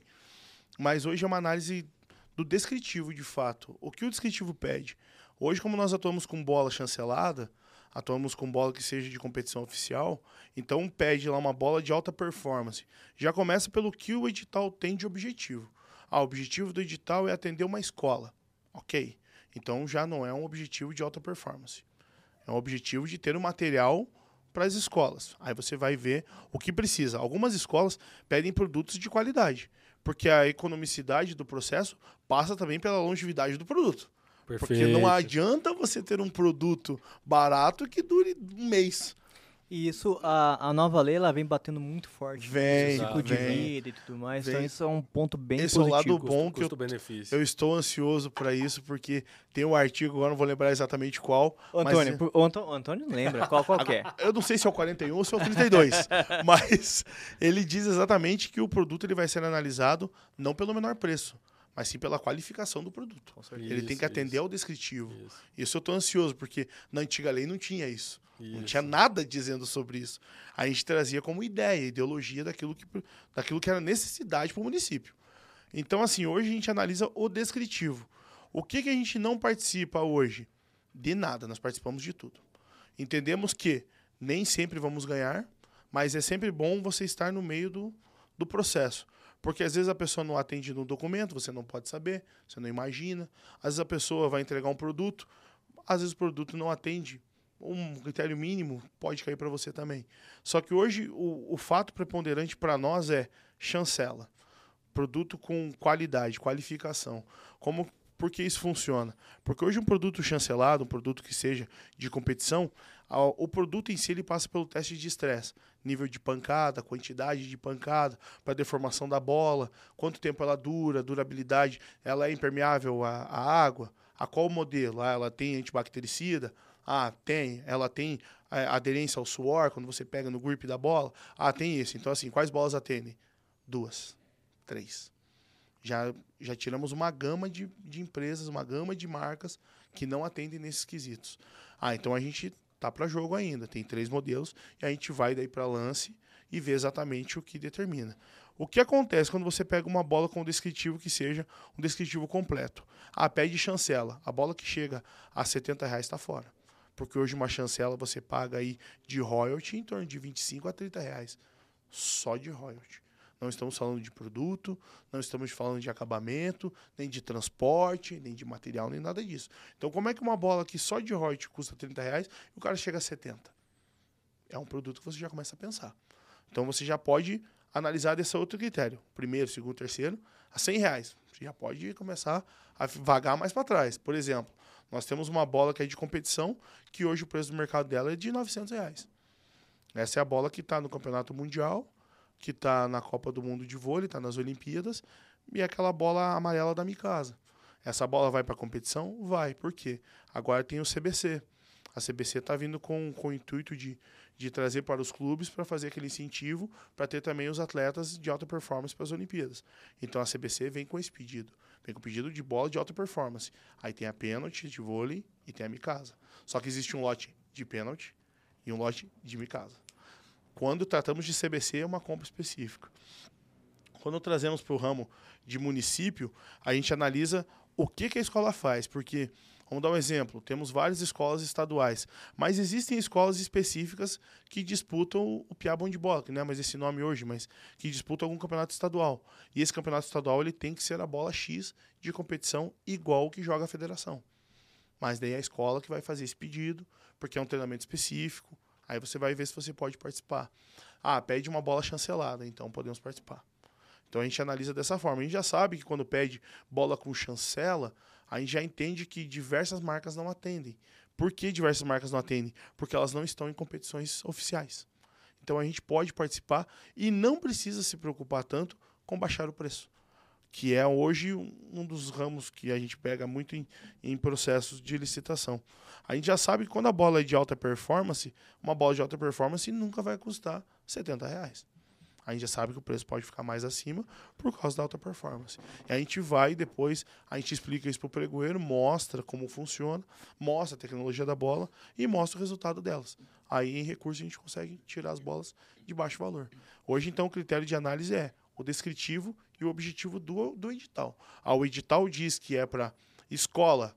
Mas hoje é uma análise do descritivo, de fato. O que o descritivo pede? Hoje, como nós atuamos com bola chancelada, atuamos com bola que seja de competição oficial, então pede lá uma bola de alta performance. Já começa pelo que o edital tem de objetivo. Ah, o objetivo do edital é atender uma escola. Ok. Então já não é um objetivo de alta performance. É um objetivo de ter um material para as escolas. Aí você vai ver o que precisa. Algumas escolas pedem produtos de qualidade, porque a economicidade do processo passa também pela longevidade do produto. Perfeito. Porque não adianta você ter um produto barato que dure um mês. E isso, a, a nova lei, ela vem batendo muito forte. Vem, ciclo de vem. vida e tudo mais. Vem. Então isso é um ponto bem Esse é o positivo. lado bom que eu, eu estou ansioso para isso, porque tem um artigo, agora não vou lembrar exatamente qual. Ô, mas Antônio, é- por- o Antô- o Antônio não lembra qual, qual que é. (laughs) Eu não sei se é o 41 ou se é o 32, (laughs) mas ele diz exatamente que o produto ele vai ser analisado não pelo menor preço, mas sim pela qualificação do produto. Ele tem que atender isso, ao descritivo. isso, Isso eu estou ansioso, porque na antiga lei não tinha isso. Não isso. tinha nada dizendo sobre isso. A gente trazia como ideia, ideologia daquilo que, daquilo que era necessidade para o município. Então, assim, hoje a gente analisa o descritivo. O que, que a gente não participa hoje? De nada, nós participamos de tudo. Entendemos que nem sempre vamos ganhar, mas é sempre bom você estar no meio do, do processo. Porque às vezes a pessoa não atende no documento, você não pode saber, você não imagina. Às vezes a pessoa vai entregar um produto, às vezes o produto não atende um critério mínimo, pode cair para você também. Só que hoje o, o fato preponderante para nós é chancela. Produto com qualidade, qualificação. Como por que isso funciona? Porque hoje um produto chancelado, um produto que seja de competição, o produto em si ele passa pelo teste de estresse. Nível de pancada, quantidade de pancada, para deformação da bola, quanto tempo ela dura, durabilidade, ela é impermeável à, à água, a qual modelo? Ah, ela tem antibactericida? Ah, tem. Ela tem é, aderência ao suor quando você pega no grip da bola? Ah, tem isso. Então, assim, quais bolas atendem? Duas, três. Já, já tiramos uma gama de, de empresas, uma gama de marcas que não atendem nesses quesitos. Ah, então a gente tá para jogo ainda. Tem três modelos e a gente vai daí para lance e vê exatamente o que determina. O que acontece quando você pega uma bola com um descritivo que seja um descritivo completo? Ah, pede chancela. A bola que chega a 70 reais está fora. Porque hoje uma chancela você paga aí de royalty em torno de 25 a 30 reais. Só de royalty. Não estamos falando de produto, não estamos falando de acabamento, nem de transporte, nem de material, nem nada disso. Então, como é que uma bola que só de royalty custa 30 reais e o cara chega a 70? É um produto que você já começa a pensar. Então, você já pode analisar desse outro critério. Primeiro, segundo, terceiro, a 100 reais. Você já pode começar a vagar mais para trás. Por exemplo, nós temos uma bola que é de competição, que hoje o preço do mercado dela é de 900 reais. Essa é a bola que está no Campeonato Mundial, que está na Copa do Mundo de Vôlei, está nas Olimpíadas, e é aquela bola amarela da Mikasa. Essa bola vai para a competição? Vai. Por quê? Agora tem o CBC. A CBC está vindo com, com o intuito de, de trazer para os clubes para fazer aquele incentivo para ter também os atletas de alta performance para as Olimpíadas. Então a CBC vem com esse pedido. Vem com o pedido de bola de alta performance. Aí tem a pênalti de vôlei e tem a Mikasa. Só que existe um lote de pênalti e um lote de Mikasa. Quando tratamos de CBC, é uma compra específica. Quando trazemos para o ramo de município, a gente analisa o que, que a escola faz, porque, vamos dar um exemplo, temos várias escolas estaduais, mas existem escolas específicas que disputam o Piabon de bola, que não é mais esse nome hoje, mas que disputam algum campeonato estadual. E esse campeonato estadual ele tem que ser a bola X de competição igual que joga a federação. Mas daí é a escola que vai fazer esse pedido, porque é um treinamento específico. Aí você vai ver se você pode participar. Ah, pede uma bola chancelada, então podemos participar. Então a gente analisa dessa forma. A gente já sabe que quando pede bola com chancela, a gente já entende que diversas marcas não atendem. Por que diversas marcas não atendem? Porque elas não estão em competições oficiais. Então a gente pode participar e não precisa se preocupar tanto com baixar o preço. Que é hoje um dos ramos que a gente pega muito em, em processos de licitação. A gente já sabe que quando a bola é de alta performance, uma bola de alta performance nunca vai custar 70 reais. a gente já sabe que o preço pode ficar mais acima por causa da alta performance. E a gente vai depois, a gente explica isso para o pregoeiro, mostra como funciona, mostra a tecnologia da bola e mostra o resultado delas. Aí em recurso a gente consegue tirar as bolas de baixo valor. Hoje então o critério de análise é o descritivo e o objetivo do, do edital. Ah, o edital diz que é para escola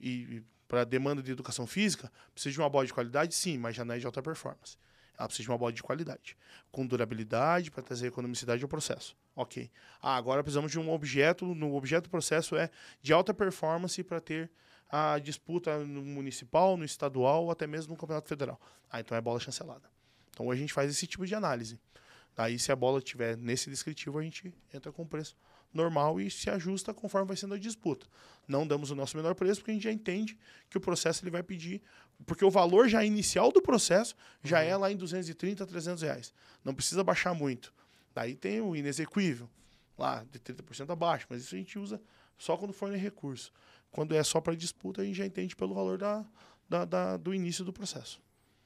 e para demanda de educação física, precisa de uma bola de qualidade, sim, mas já não é de alta performance. Ela precisa de uma bola de qualidade, com durabilidade para trazer economicidade ao processo. Ok. Ah, agora precisamos de um objeto, no objeto do processo é de alta performance para ter a disputa no municipal, no estadual ou até mesmo no campeonato federal. Ah, então é bola chancelada. Então a gente faz esse tipo de análise. Aí se a bola estiver nesse descritivo, a gente entra com o preço normal e se ajusta conforme vai sendo a disputa. Não damos o nosso menor preço porque a gente já entende que o processo ele vai pedir, porque o valor já inicial do processo já uhum. é lá em 230, 300 reais. Não precisa baixar muito. Daí tem o inexequível, lá de 30% abaixo, mas isso a gente usa só quando for em recurso. Quando é só para disputa, a gente já entende pelo valor da, da, da do início do processo.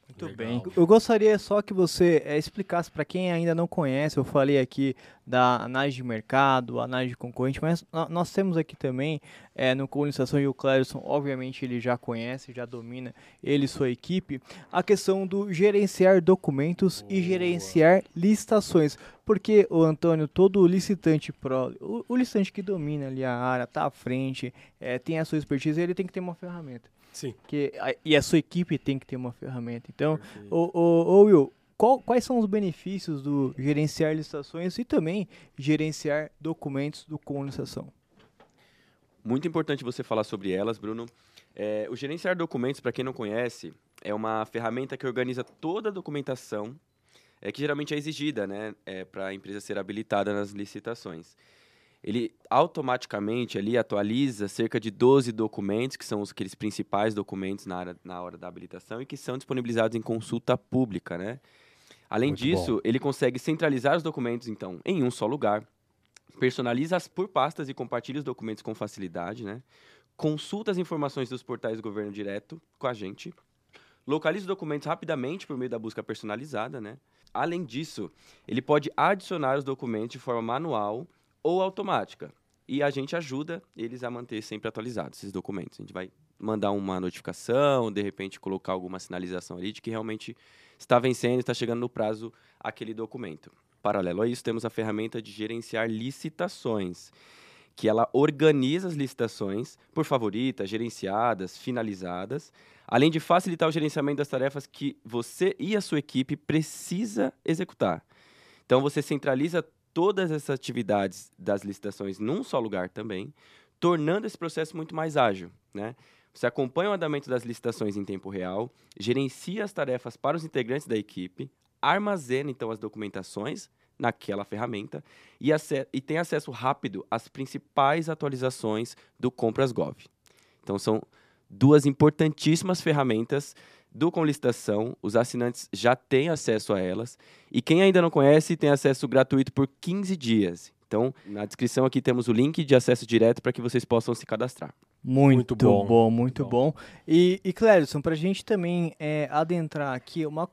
Muito Legal. bem. Eu gostaria só que você é, explicasse para quem ainda não conhece, eu falei aqui da análise de mercado, análise de concorrente, mas nós temos aqui também é, no Colonização e o Clérison, obviamente ele já conhece, já domina, ele e sua equipe, a questão do gerenciar documentos Boa. e gerenciar licitações. Porque o Antônio, todo licitante pro, o, o licitante que domina ali a área, está à frente, é, tem a sua expertise, ele tem que ter uma ferramenta. Sim. Que, a, e a sua equipe tem que ter uma ferramenta. Então, o, o, o Will, qual, quais são os benefícios do gerenciar licitações e também gerenciar documentos do com licitação? Muito importante você falar sobre elas, Bruno. É, o gerenciar documentos, para quem não conhece, é uma ferramenta que organiza toda a documentação é, que geralmente é exigida né, é, para a empresa ser habilitada nas licitações ele automaticamente ali atualiza cerca de 12 documentos, que são os aqueles principais documentos na, hora, na hora da habilitação e que são disponibilizados em consulta pública, né? Além Muito disso, bom. ele consegue centralizar os documentos, então, em um só lugar, personaliza por pastas e compartilha os documentos com facilidade, né? Consulta as informações dos portais do governo direto com a gente, localiza os documentos rapidamente por meio da busca personalizada, né? Além disso, ele pode adicionar os documentos de forma manual ou automática. E a gente ajuda eles a manter sempre atualizados esses documentos. A gente vai mandar uma notificação, de repente colocar alguma sinalização ali de que realmente está vencendo, está chegando no prazo aquele documento. Paralelo a isso, temos a ferramenta de gerenciar licitações, que ela organiza as licitações por favoritas, gerenciadas, finalizadas, além de facilitar o gerenciamento das tarefas que você e a sua equipe precisa executar. Então você centraliza todas essas atividades das licitações num só lugar também, tornando esse processo muito mais ágil. Né? Você acompanha o andamento das licitações em tempo real, gerencia as tarefas para os integrantes da equipe, armazena então as documentações naquela ferramenta e, e tem acesso rápido às principais atualizações do Compras Gov. Então são duas importantíssimas ferramentas do Com Licitação, os assinantes já têm acesso a elas. E quem ainda não conhece, tem acesso gratuito por 15 dias. Então, na descrição aqui temos o link de acesso direto para que vocês possam se cadastrar. Muito, muito bom. bom. muito bom. bom. E, e Clérison, para a gente também é, adentrar aqui, uma,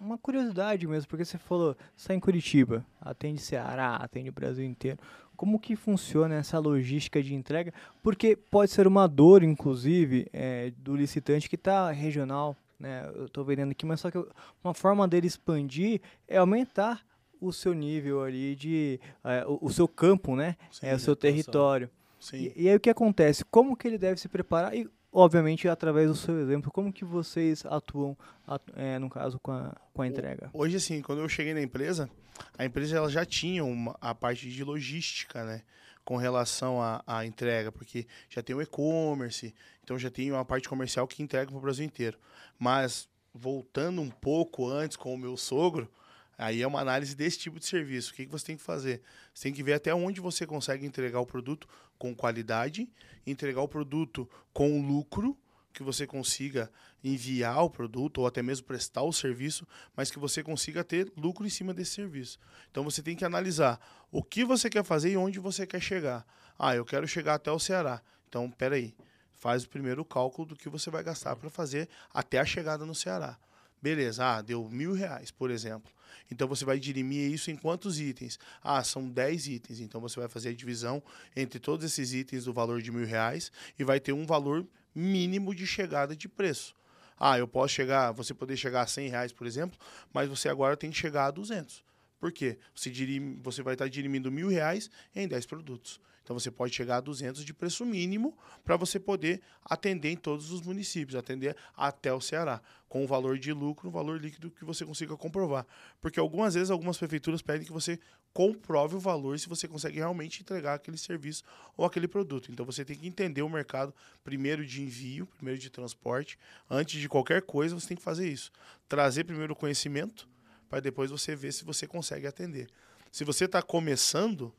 uma curiosidade mesmo, porque você falou, está em Curitiba, atende Ceará, atende o Brasil inteiro. Como que funciona essa logística de entrega? Porque pode ser uma dor, inclusive, é, do licitante que está regional, né? Eu estou vendendo aqui, mas só que uma forma dele expandir é aumentar o seu nível ali de é, o, o, seu campo, né? Sim, é o seu território. E, e, aí o que acontece? Como que ele deve se preparar? E obviamente através do seu exemplo, como que vocês atuam, atu é, no caso com a, com a entrega? Hoje assim, quando eu cheguei na empresa, a empresa ela já tinha uma, a parte de logística, né? com relação à, à entrega, porque já tem o e-commerce, então já tem uma parte comercial que entrega para o Brasil inteiro. Mas, voltando um pouco antes com o meu sogro, aí é uma análise desse tipo de serviço. O que, que você tem que fazer? Você tem que ver até onde você consegue entregar o produto com qualidade, entregar o produto com lucro, que você consiga enviar o produto ou até mesmo prestar o serviço, mas que você consiga ter lucro em cima desse serviço. Então você tem que analisar o que você quer fazer e onde você quer chegar. Ah, eu quero chegar até o Ceará. Então, peraí, faz o primeiro cálculo do que você vai gastar para fazer até a chegada no Ceará. Beleza, ah, deu mil reais, por exemplo. Então você vai dirimir isso em quantos itens? Ah, são 10 itens. Então você vai fazer a divisão entre todos esses itens do valor de mil reais e vai ter um valor mínimo de chegada de preço. Ah, eu posso chegar, você poder chegar a 100 reais, por exemplo, mas você agora tem que chegar a 200. Por quê? Você, dirime, você vai estar dirimindo mil reais em 10 produtos. Então você pode chegar a 200 de preço mínimo para você poder atender em todos os municípios, atender até o Ceará, com o valor de lucro, um valor líquido que você consiga comprovar. Porque algumas vezes algumas prefeituras pedem que você comprove o valor se você consegue realmente entregar aquele serviço ou aquele produto. Então você tem que entender o mercado primeiro de envio, primeiro de transporte, antes de qualquer coisa você tem que fazer isso. Trazer primeiro o conhecimento para depois você ver se você consegue atender. Se você está começando,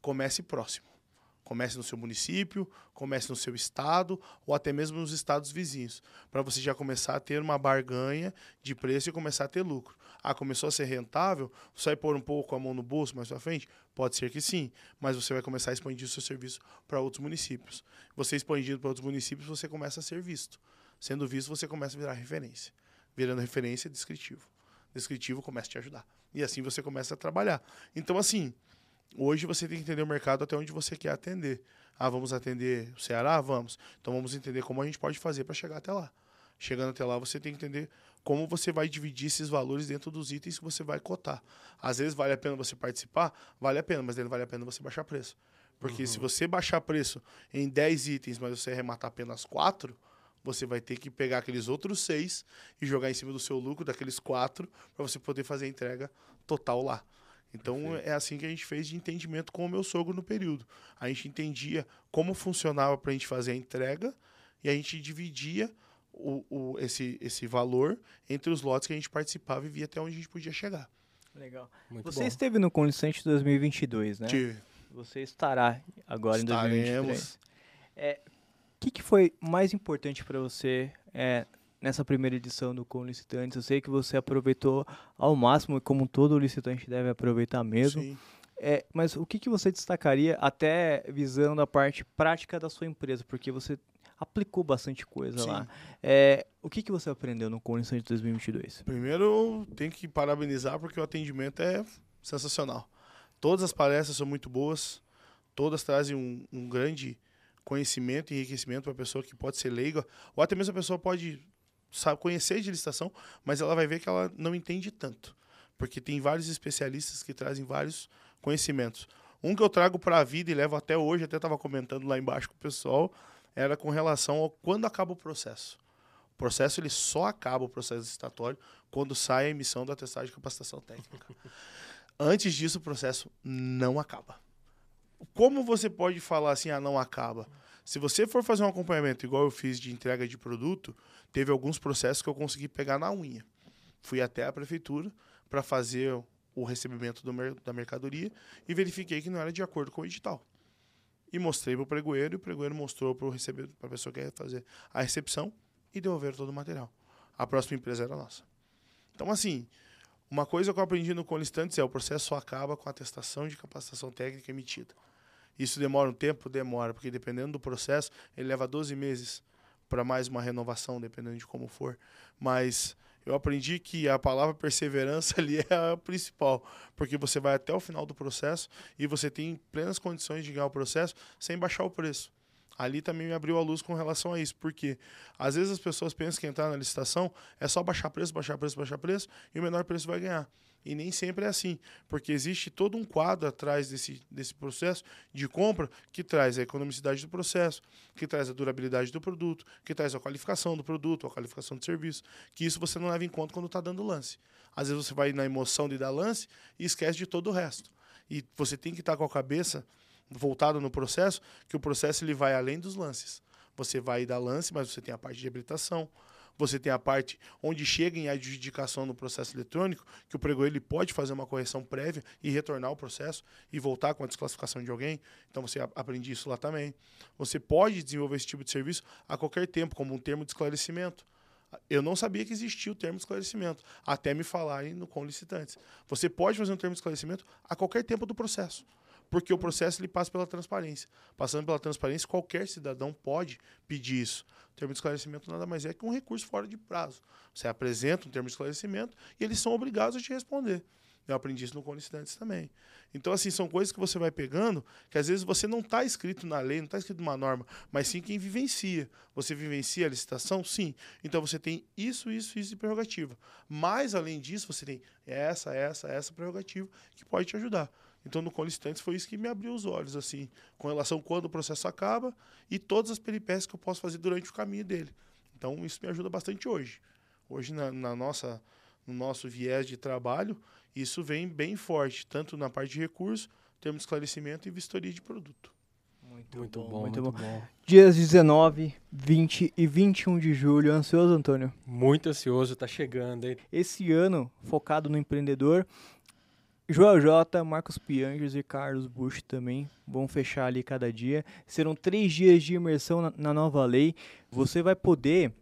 comece próximo. Comece no seu município, comece no seu estado ou até mesmo nos estados vizinhos, para você já começar a ter uma barganha de preço e começar a ter lucro. Ah, começou a ser rentável, você vai pôr um pouco a mão no bolso mais para frente? Pode ser que sim, mas você vai começar a expandir o seu serviço para outros municípios. Você expandindo para outros municípios, você começa a ser visto. Sendo visto, você começa a virar referência. Virando referência, descritivo. Descritivo começa a te ajudar. E assim você começa a trabalhar. Então, assim, Hoje você tem que entender o mercado até onde você quer atender. Ah, vamos atender o Ceará? Vamos. Então vamos entender como a gente pode fazer para chegar até lá. Chegando até lá, você tem que entender como você vai dividir esses valores dentro dos itens que você vai cotar. Às vezes vale a pena você participar, vale a pena, mas não vale a pena você baixar preço. Porque uhum. se você baixar preço em 10 itens, mas você arrematar apenas 4, você vai ter que pegar aqueles outros 6 e jogar em cima do seu lucro daqueles 4 para você poder fazer a entrega total lá. Então Perfeito. é assim que a gente fez de entendimento com o meu sogro no período. A gente entendia como funcionava para a gente fazer a entrega e a gente dividia o, o, esse, esse valor entre os lotes que a gente participava e via até onde a gente podia chegar. Legal. Muito Você bom. esteve no Conlicente 2022, né? Tive. Você estará agora Estaremos. em 2023. É, o que, que foi mais importante para você é, nessa primeira edição do Com Licitantes. Eu sei que você aproveitou ao máximo, como todo licitante deve aproveitar mesmo. Sim. É, mas o que, que você destacaria, até visando a parte prática da sua empresa? Porque você aplicou bastante coisa Sim. lá. É, o que, que você aprendeu no Condição de 2022? Primeiro, tenho que parabenizar porque o atendimento é sensacional. Todas as palestras são muito boas, todas trazem um, um grande conhecimento e enriquecimento para a pessoa que pode ser leiga, ou até mesmo a pessoa pode sabe conhecer de licitação, mas ela vai ver que ela não entende tanto, porque tem vários especialistas que trazem vários conhecimentos. Um que eu trago para a vida e levo até hoje, até estava comentando lá embaixo com o pessoal, era com relação ao quando acaba o processo. O processo ele só acaba o processo licitatório quando sai a emissão do atestado de capacitação técnica. (laughs) Antes disso, o processo não acaba. Como você pode falar assim, ah, não acaba? Se você for fazer um acompanhamento igual eu fiz de entrega de produto, teve alguns processos que eu consegui pegar na unha. Fui até a prefeitura para fazer o recebimento mer da mercadoria e verifiquei que não era de acordo com o edital. E mostrei para o pregoeiro, e o pregoeiro mostrou para a pessoa que ia fazer a recepção e devolveram todo o material. A próxima empresa era nossa. Então, assim, uma coisa que eu aprendi no Colistantes é o processo acaba com a atestação de capacitação técnica emitida. Isso demora um tempo? Demora, porque dependendo do processo, ele leva 12 meses para mais uma renovação, dependendo de como for. Mas eu aprendi que a palavra perseverança (laughs) ali é a principal, porque você vai até o final do processo e você tem plenas condições de ganhar o processo sem baixar o preço. Ali também me abriu a luz com relação a isso, porque às vezes as pessoas pensam que entrar na licitação é só baixar preço, baixar preço, baixar preço e o menor preço vai ganhar. E nem sempre é assim, porque existe todo um quadro atrás desse, desse processo de compra que traz a economicidade do processo, que traz a durabilidade do produto, que traz a qualificação do produto, a qualificação do serviço, que isso você não leva em conta quando está dando lance. Às vezes você vai na emoção de dar lance e esquece de todo o resto. E você tem que estar tá com a cabeça voltada no processo, que o processo ele vai além dos lances. Você vai dar lance, mas você tem a parte de habilitação, você tem a parte onde chega em adjudicação no processo eletrônico, que o pregoeiro ele pode fazer uma correção prévia e retornar o processo e voltar com a desclassificação de alguém. Então você aprende isso lá também. Você pode desenvolver esse tipo de serviço a qualquer tempo, como um termo de esclarecimento. Eu não sabia que existia o termo de esclarecimento, até me falarem no com licitantes. Você pode fazer um termo de esclarecimento a qualquer tempo do processo. Porque o processo ele passa pela transparência. Passando pela transparência, qualquer cidadão pode pedir isso. O termo de esclarecimento nada mais é que um recurso fora de prazo. Você apresenta um termo de esclarecimento e eles são obrigados a te responder. Eu aprendi isso no Colicitantes também. Então, assim, são coisas que você vai pegando que às vezes você não está escrito na lei, não está escrito numa norma, mas sim quem vivencia. Você vivencia a licitação? Sim. Então você tem isso, isso, isso de prerrogativa. Mas, além disso, você tem essa, essa, essa prerrogativa que pode te ajudar. Então, no Colicitantes foi isso que me abriu os olhos, assim, com relação a quando o processo acaba e todas as peripécias que eu posso fazer durante o caminho dele. Então, isso me ajuda bastante hoje. Hoje, na, na nossa, no nosso viés de trabalho, isso vem bem forte, tanto na parte de recurso, termo de esclarecimento e vistoria de produto. Muito, Muito bom, bom, muito, muito bom. bom. Dias 19, 20 e 21 de julho. Ansioso, Antônio? Muito ansioso, tá chegando, hein? Esse ano, focado no empreendedor, Joel J, Marcos Piangers e Carlos Bush também vão fechar ali cada dia. Serão três dias de imersão na, na nova lei. Você vai poder,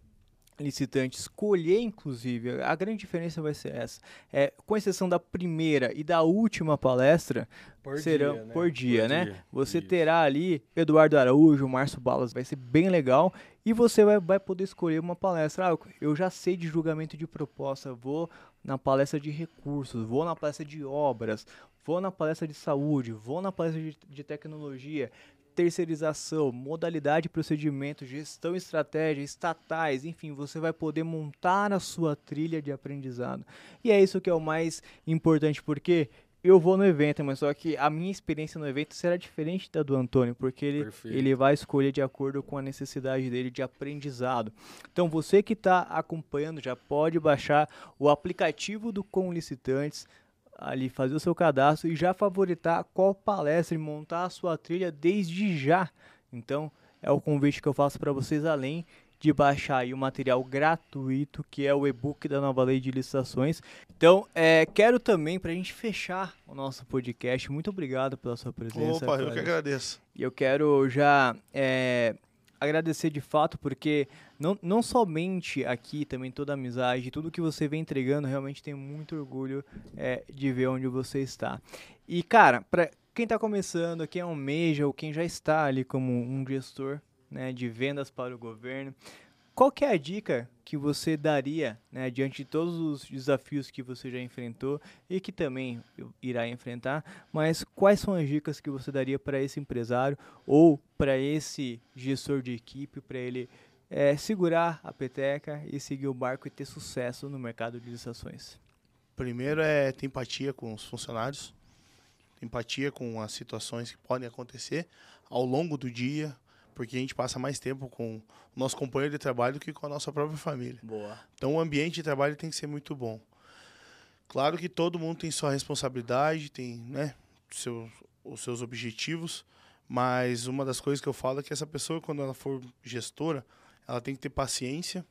licitante, escolher, inclusive, a grande diferença vai ser essa. É, com exceção da primeira e da última palestra, Por serão dia, né? por dia, né? dia. Você Isso. terá ali Eduardo Araújo, Márcio Balas, vai ser bem legal. E você vai, vai poder escolher uma palestra. Ah, eu já sei de julgamento de proposta, vou na palestra de recursos, vou na palestra de obras, vou na palestra de saúde, vou na palestra de, de tecnologia, terceirização, modalidade procedimento, gestão estratégia, estatais, enfim, você vai poder montar a sua trilha de aprendizado. E é isso que é o mais importante, porque eu vou no evento, mas só que a minha experiência no evento será diferente da do Antônio, porque ele, Perfeito. ele vai escolher de acordo com a necessidade dele de aprendizado. Então você que está acompanhando já pode baixar o aplicativo do Com Licitantes, ali fazer o seu cadastro e já favoritar qual palestra e montar a sua trilha desde já. Então é o convite que eu faço para vocês, além de baixar aí o material gratuito, que é o e-book da nova lei de licitações. Então, é, quero também, para a gente fechar o nosso podcast, muito obrigado pela sua presença. Opa, eu que agradeço. E eu quero já é, agradecer de fato, porque não, não somente aqui, também toda a amizade, tudo que você vem entregando, realmente tenho muito orgulho é, de ver onde você está. E, cara, para quem está começando, quem almeja ou quem já está ali como um gestor né, de vendas para o governo, qual que é a dica que você daria né, diante de todos os desafios que você já enfrentou e que também irá enfrentar, mas quais são as dicas que você daria para esse empresário ou para esse gestor de equipe, para ele é, segurar a peteca e seguir o barco e ter sucesso no mercado de licitações? Primeiro é ter empatia com os funcionários, empatia com as situações que podem acontecer ao longo do dia, porque a gente passa mais tempo com o nosso companheiro de trabalho do que com a nossa própria família. Boa. Então o ambiente de trabalho tem que ser muito bom. Claro que todo mundo tem sua responsabilidade, tem né, seu, os seus objetivos, mas uma das coisas que eu falo é que essa pessoa, quando ela for gestora, ela tem que ter paciência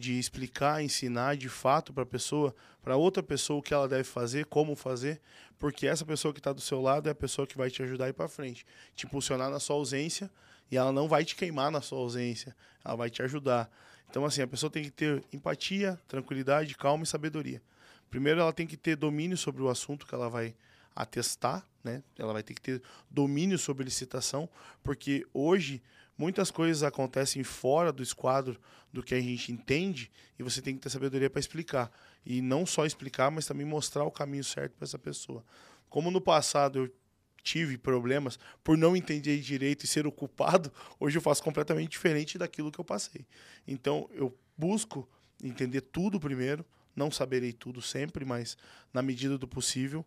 de explicar, ensinar de fato para a pessoa, para outra pessoa o que ela deve fazer, como fazer, porque essa pessoa que está do seu lado é a pessoa que vai te ajudar a ir para frente, te impulsionar na sua ausência e ela não vai te queimar na sua ausência, ela vai te ajudar. Então, assim, a pessoa tem que ter empatia, tranquilidade, calma e sabedoria. Primeiro, ela tem que ter domínio sobre o assunto que ela vai atestar, né? Ela vai ter que ter domínio sobre licitação, porque hoje muitas coisas acontecem fora do esquadro do que a gente entende e você tem que ter sabedoria para explicar. E não só explicar, mas também mostrar o caminho certo para essa pessoa. Como no passado eu tive problemas por não entender direito e ser o culpado, (laughs) hoje eu faço completamente diferente daquilo que eu passei. Então eu busco entender tudo primeiro, não saberei tudo sempre, mas na medida do possível,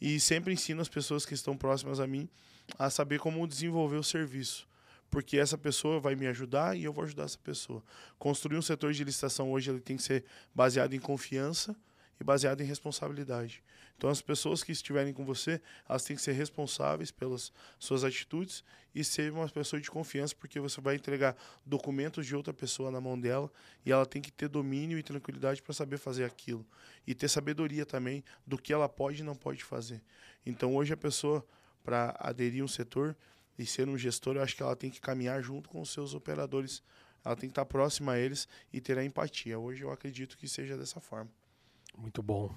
e sempre ensino as pessoas que estão próximas a mim a saber como desenvolver o serviço porque essa pessoa vai me ajudar e eu vou ajudar essa pessoa. Construir um setor de licitação hoje ele tem que ser baseado em confiança e baseado em responsabilidade. Então as pessoas que estiverem com você, elas têm que ser responsáveis pelas suas atitudes e ser uma pessoa de confiança, porque você vai entregar documentos de outra pessoa na mão dela e ela tem que ter domínio e tranquilidade para saber fazer aquilo e ter sabedoria também do que ela pode e não pode fazer. Então hoje a pessoa para aderir a um setor e ser um gestor, eu acho que ela tem que caminhar junto com os seus operadores. Ela tem que estar próxima a eles e ter a empatia. Hoje eu acredito que seja dessa forma. Muito bom.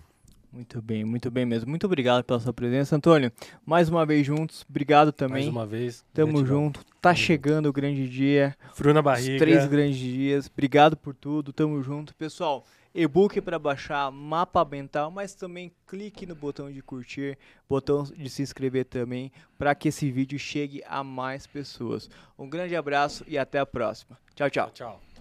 Muito bem, muito bem mesmo. Muito obrigado pela sua presença, Antônio. Mais uma vez juntos, obrigado também. Mais uma vez. Tamo junto. Tá chegando o grande dia. Frio na Os barriga. três grandes dias. Obrigado por tudo. Tamo junto. Pessoal, e-book para baixar, mapa mental, mas também clique no botão de curtir, botão de se inscrever também, para que esse vídeo chegue a mais pessoas. Um grande abraço e até a próxima. Tchau, tchau. Tchau.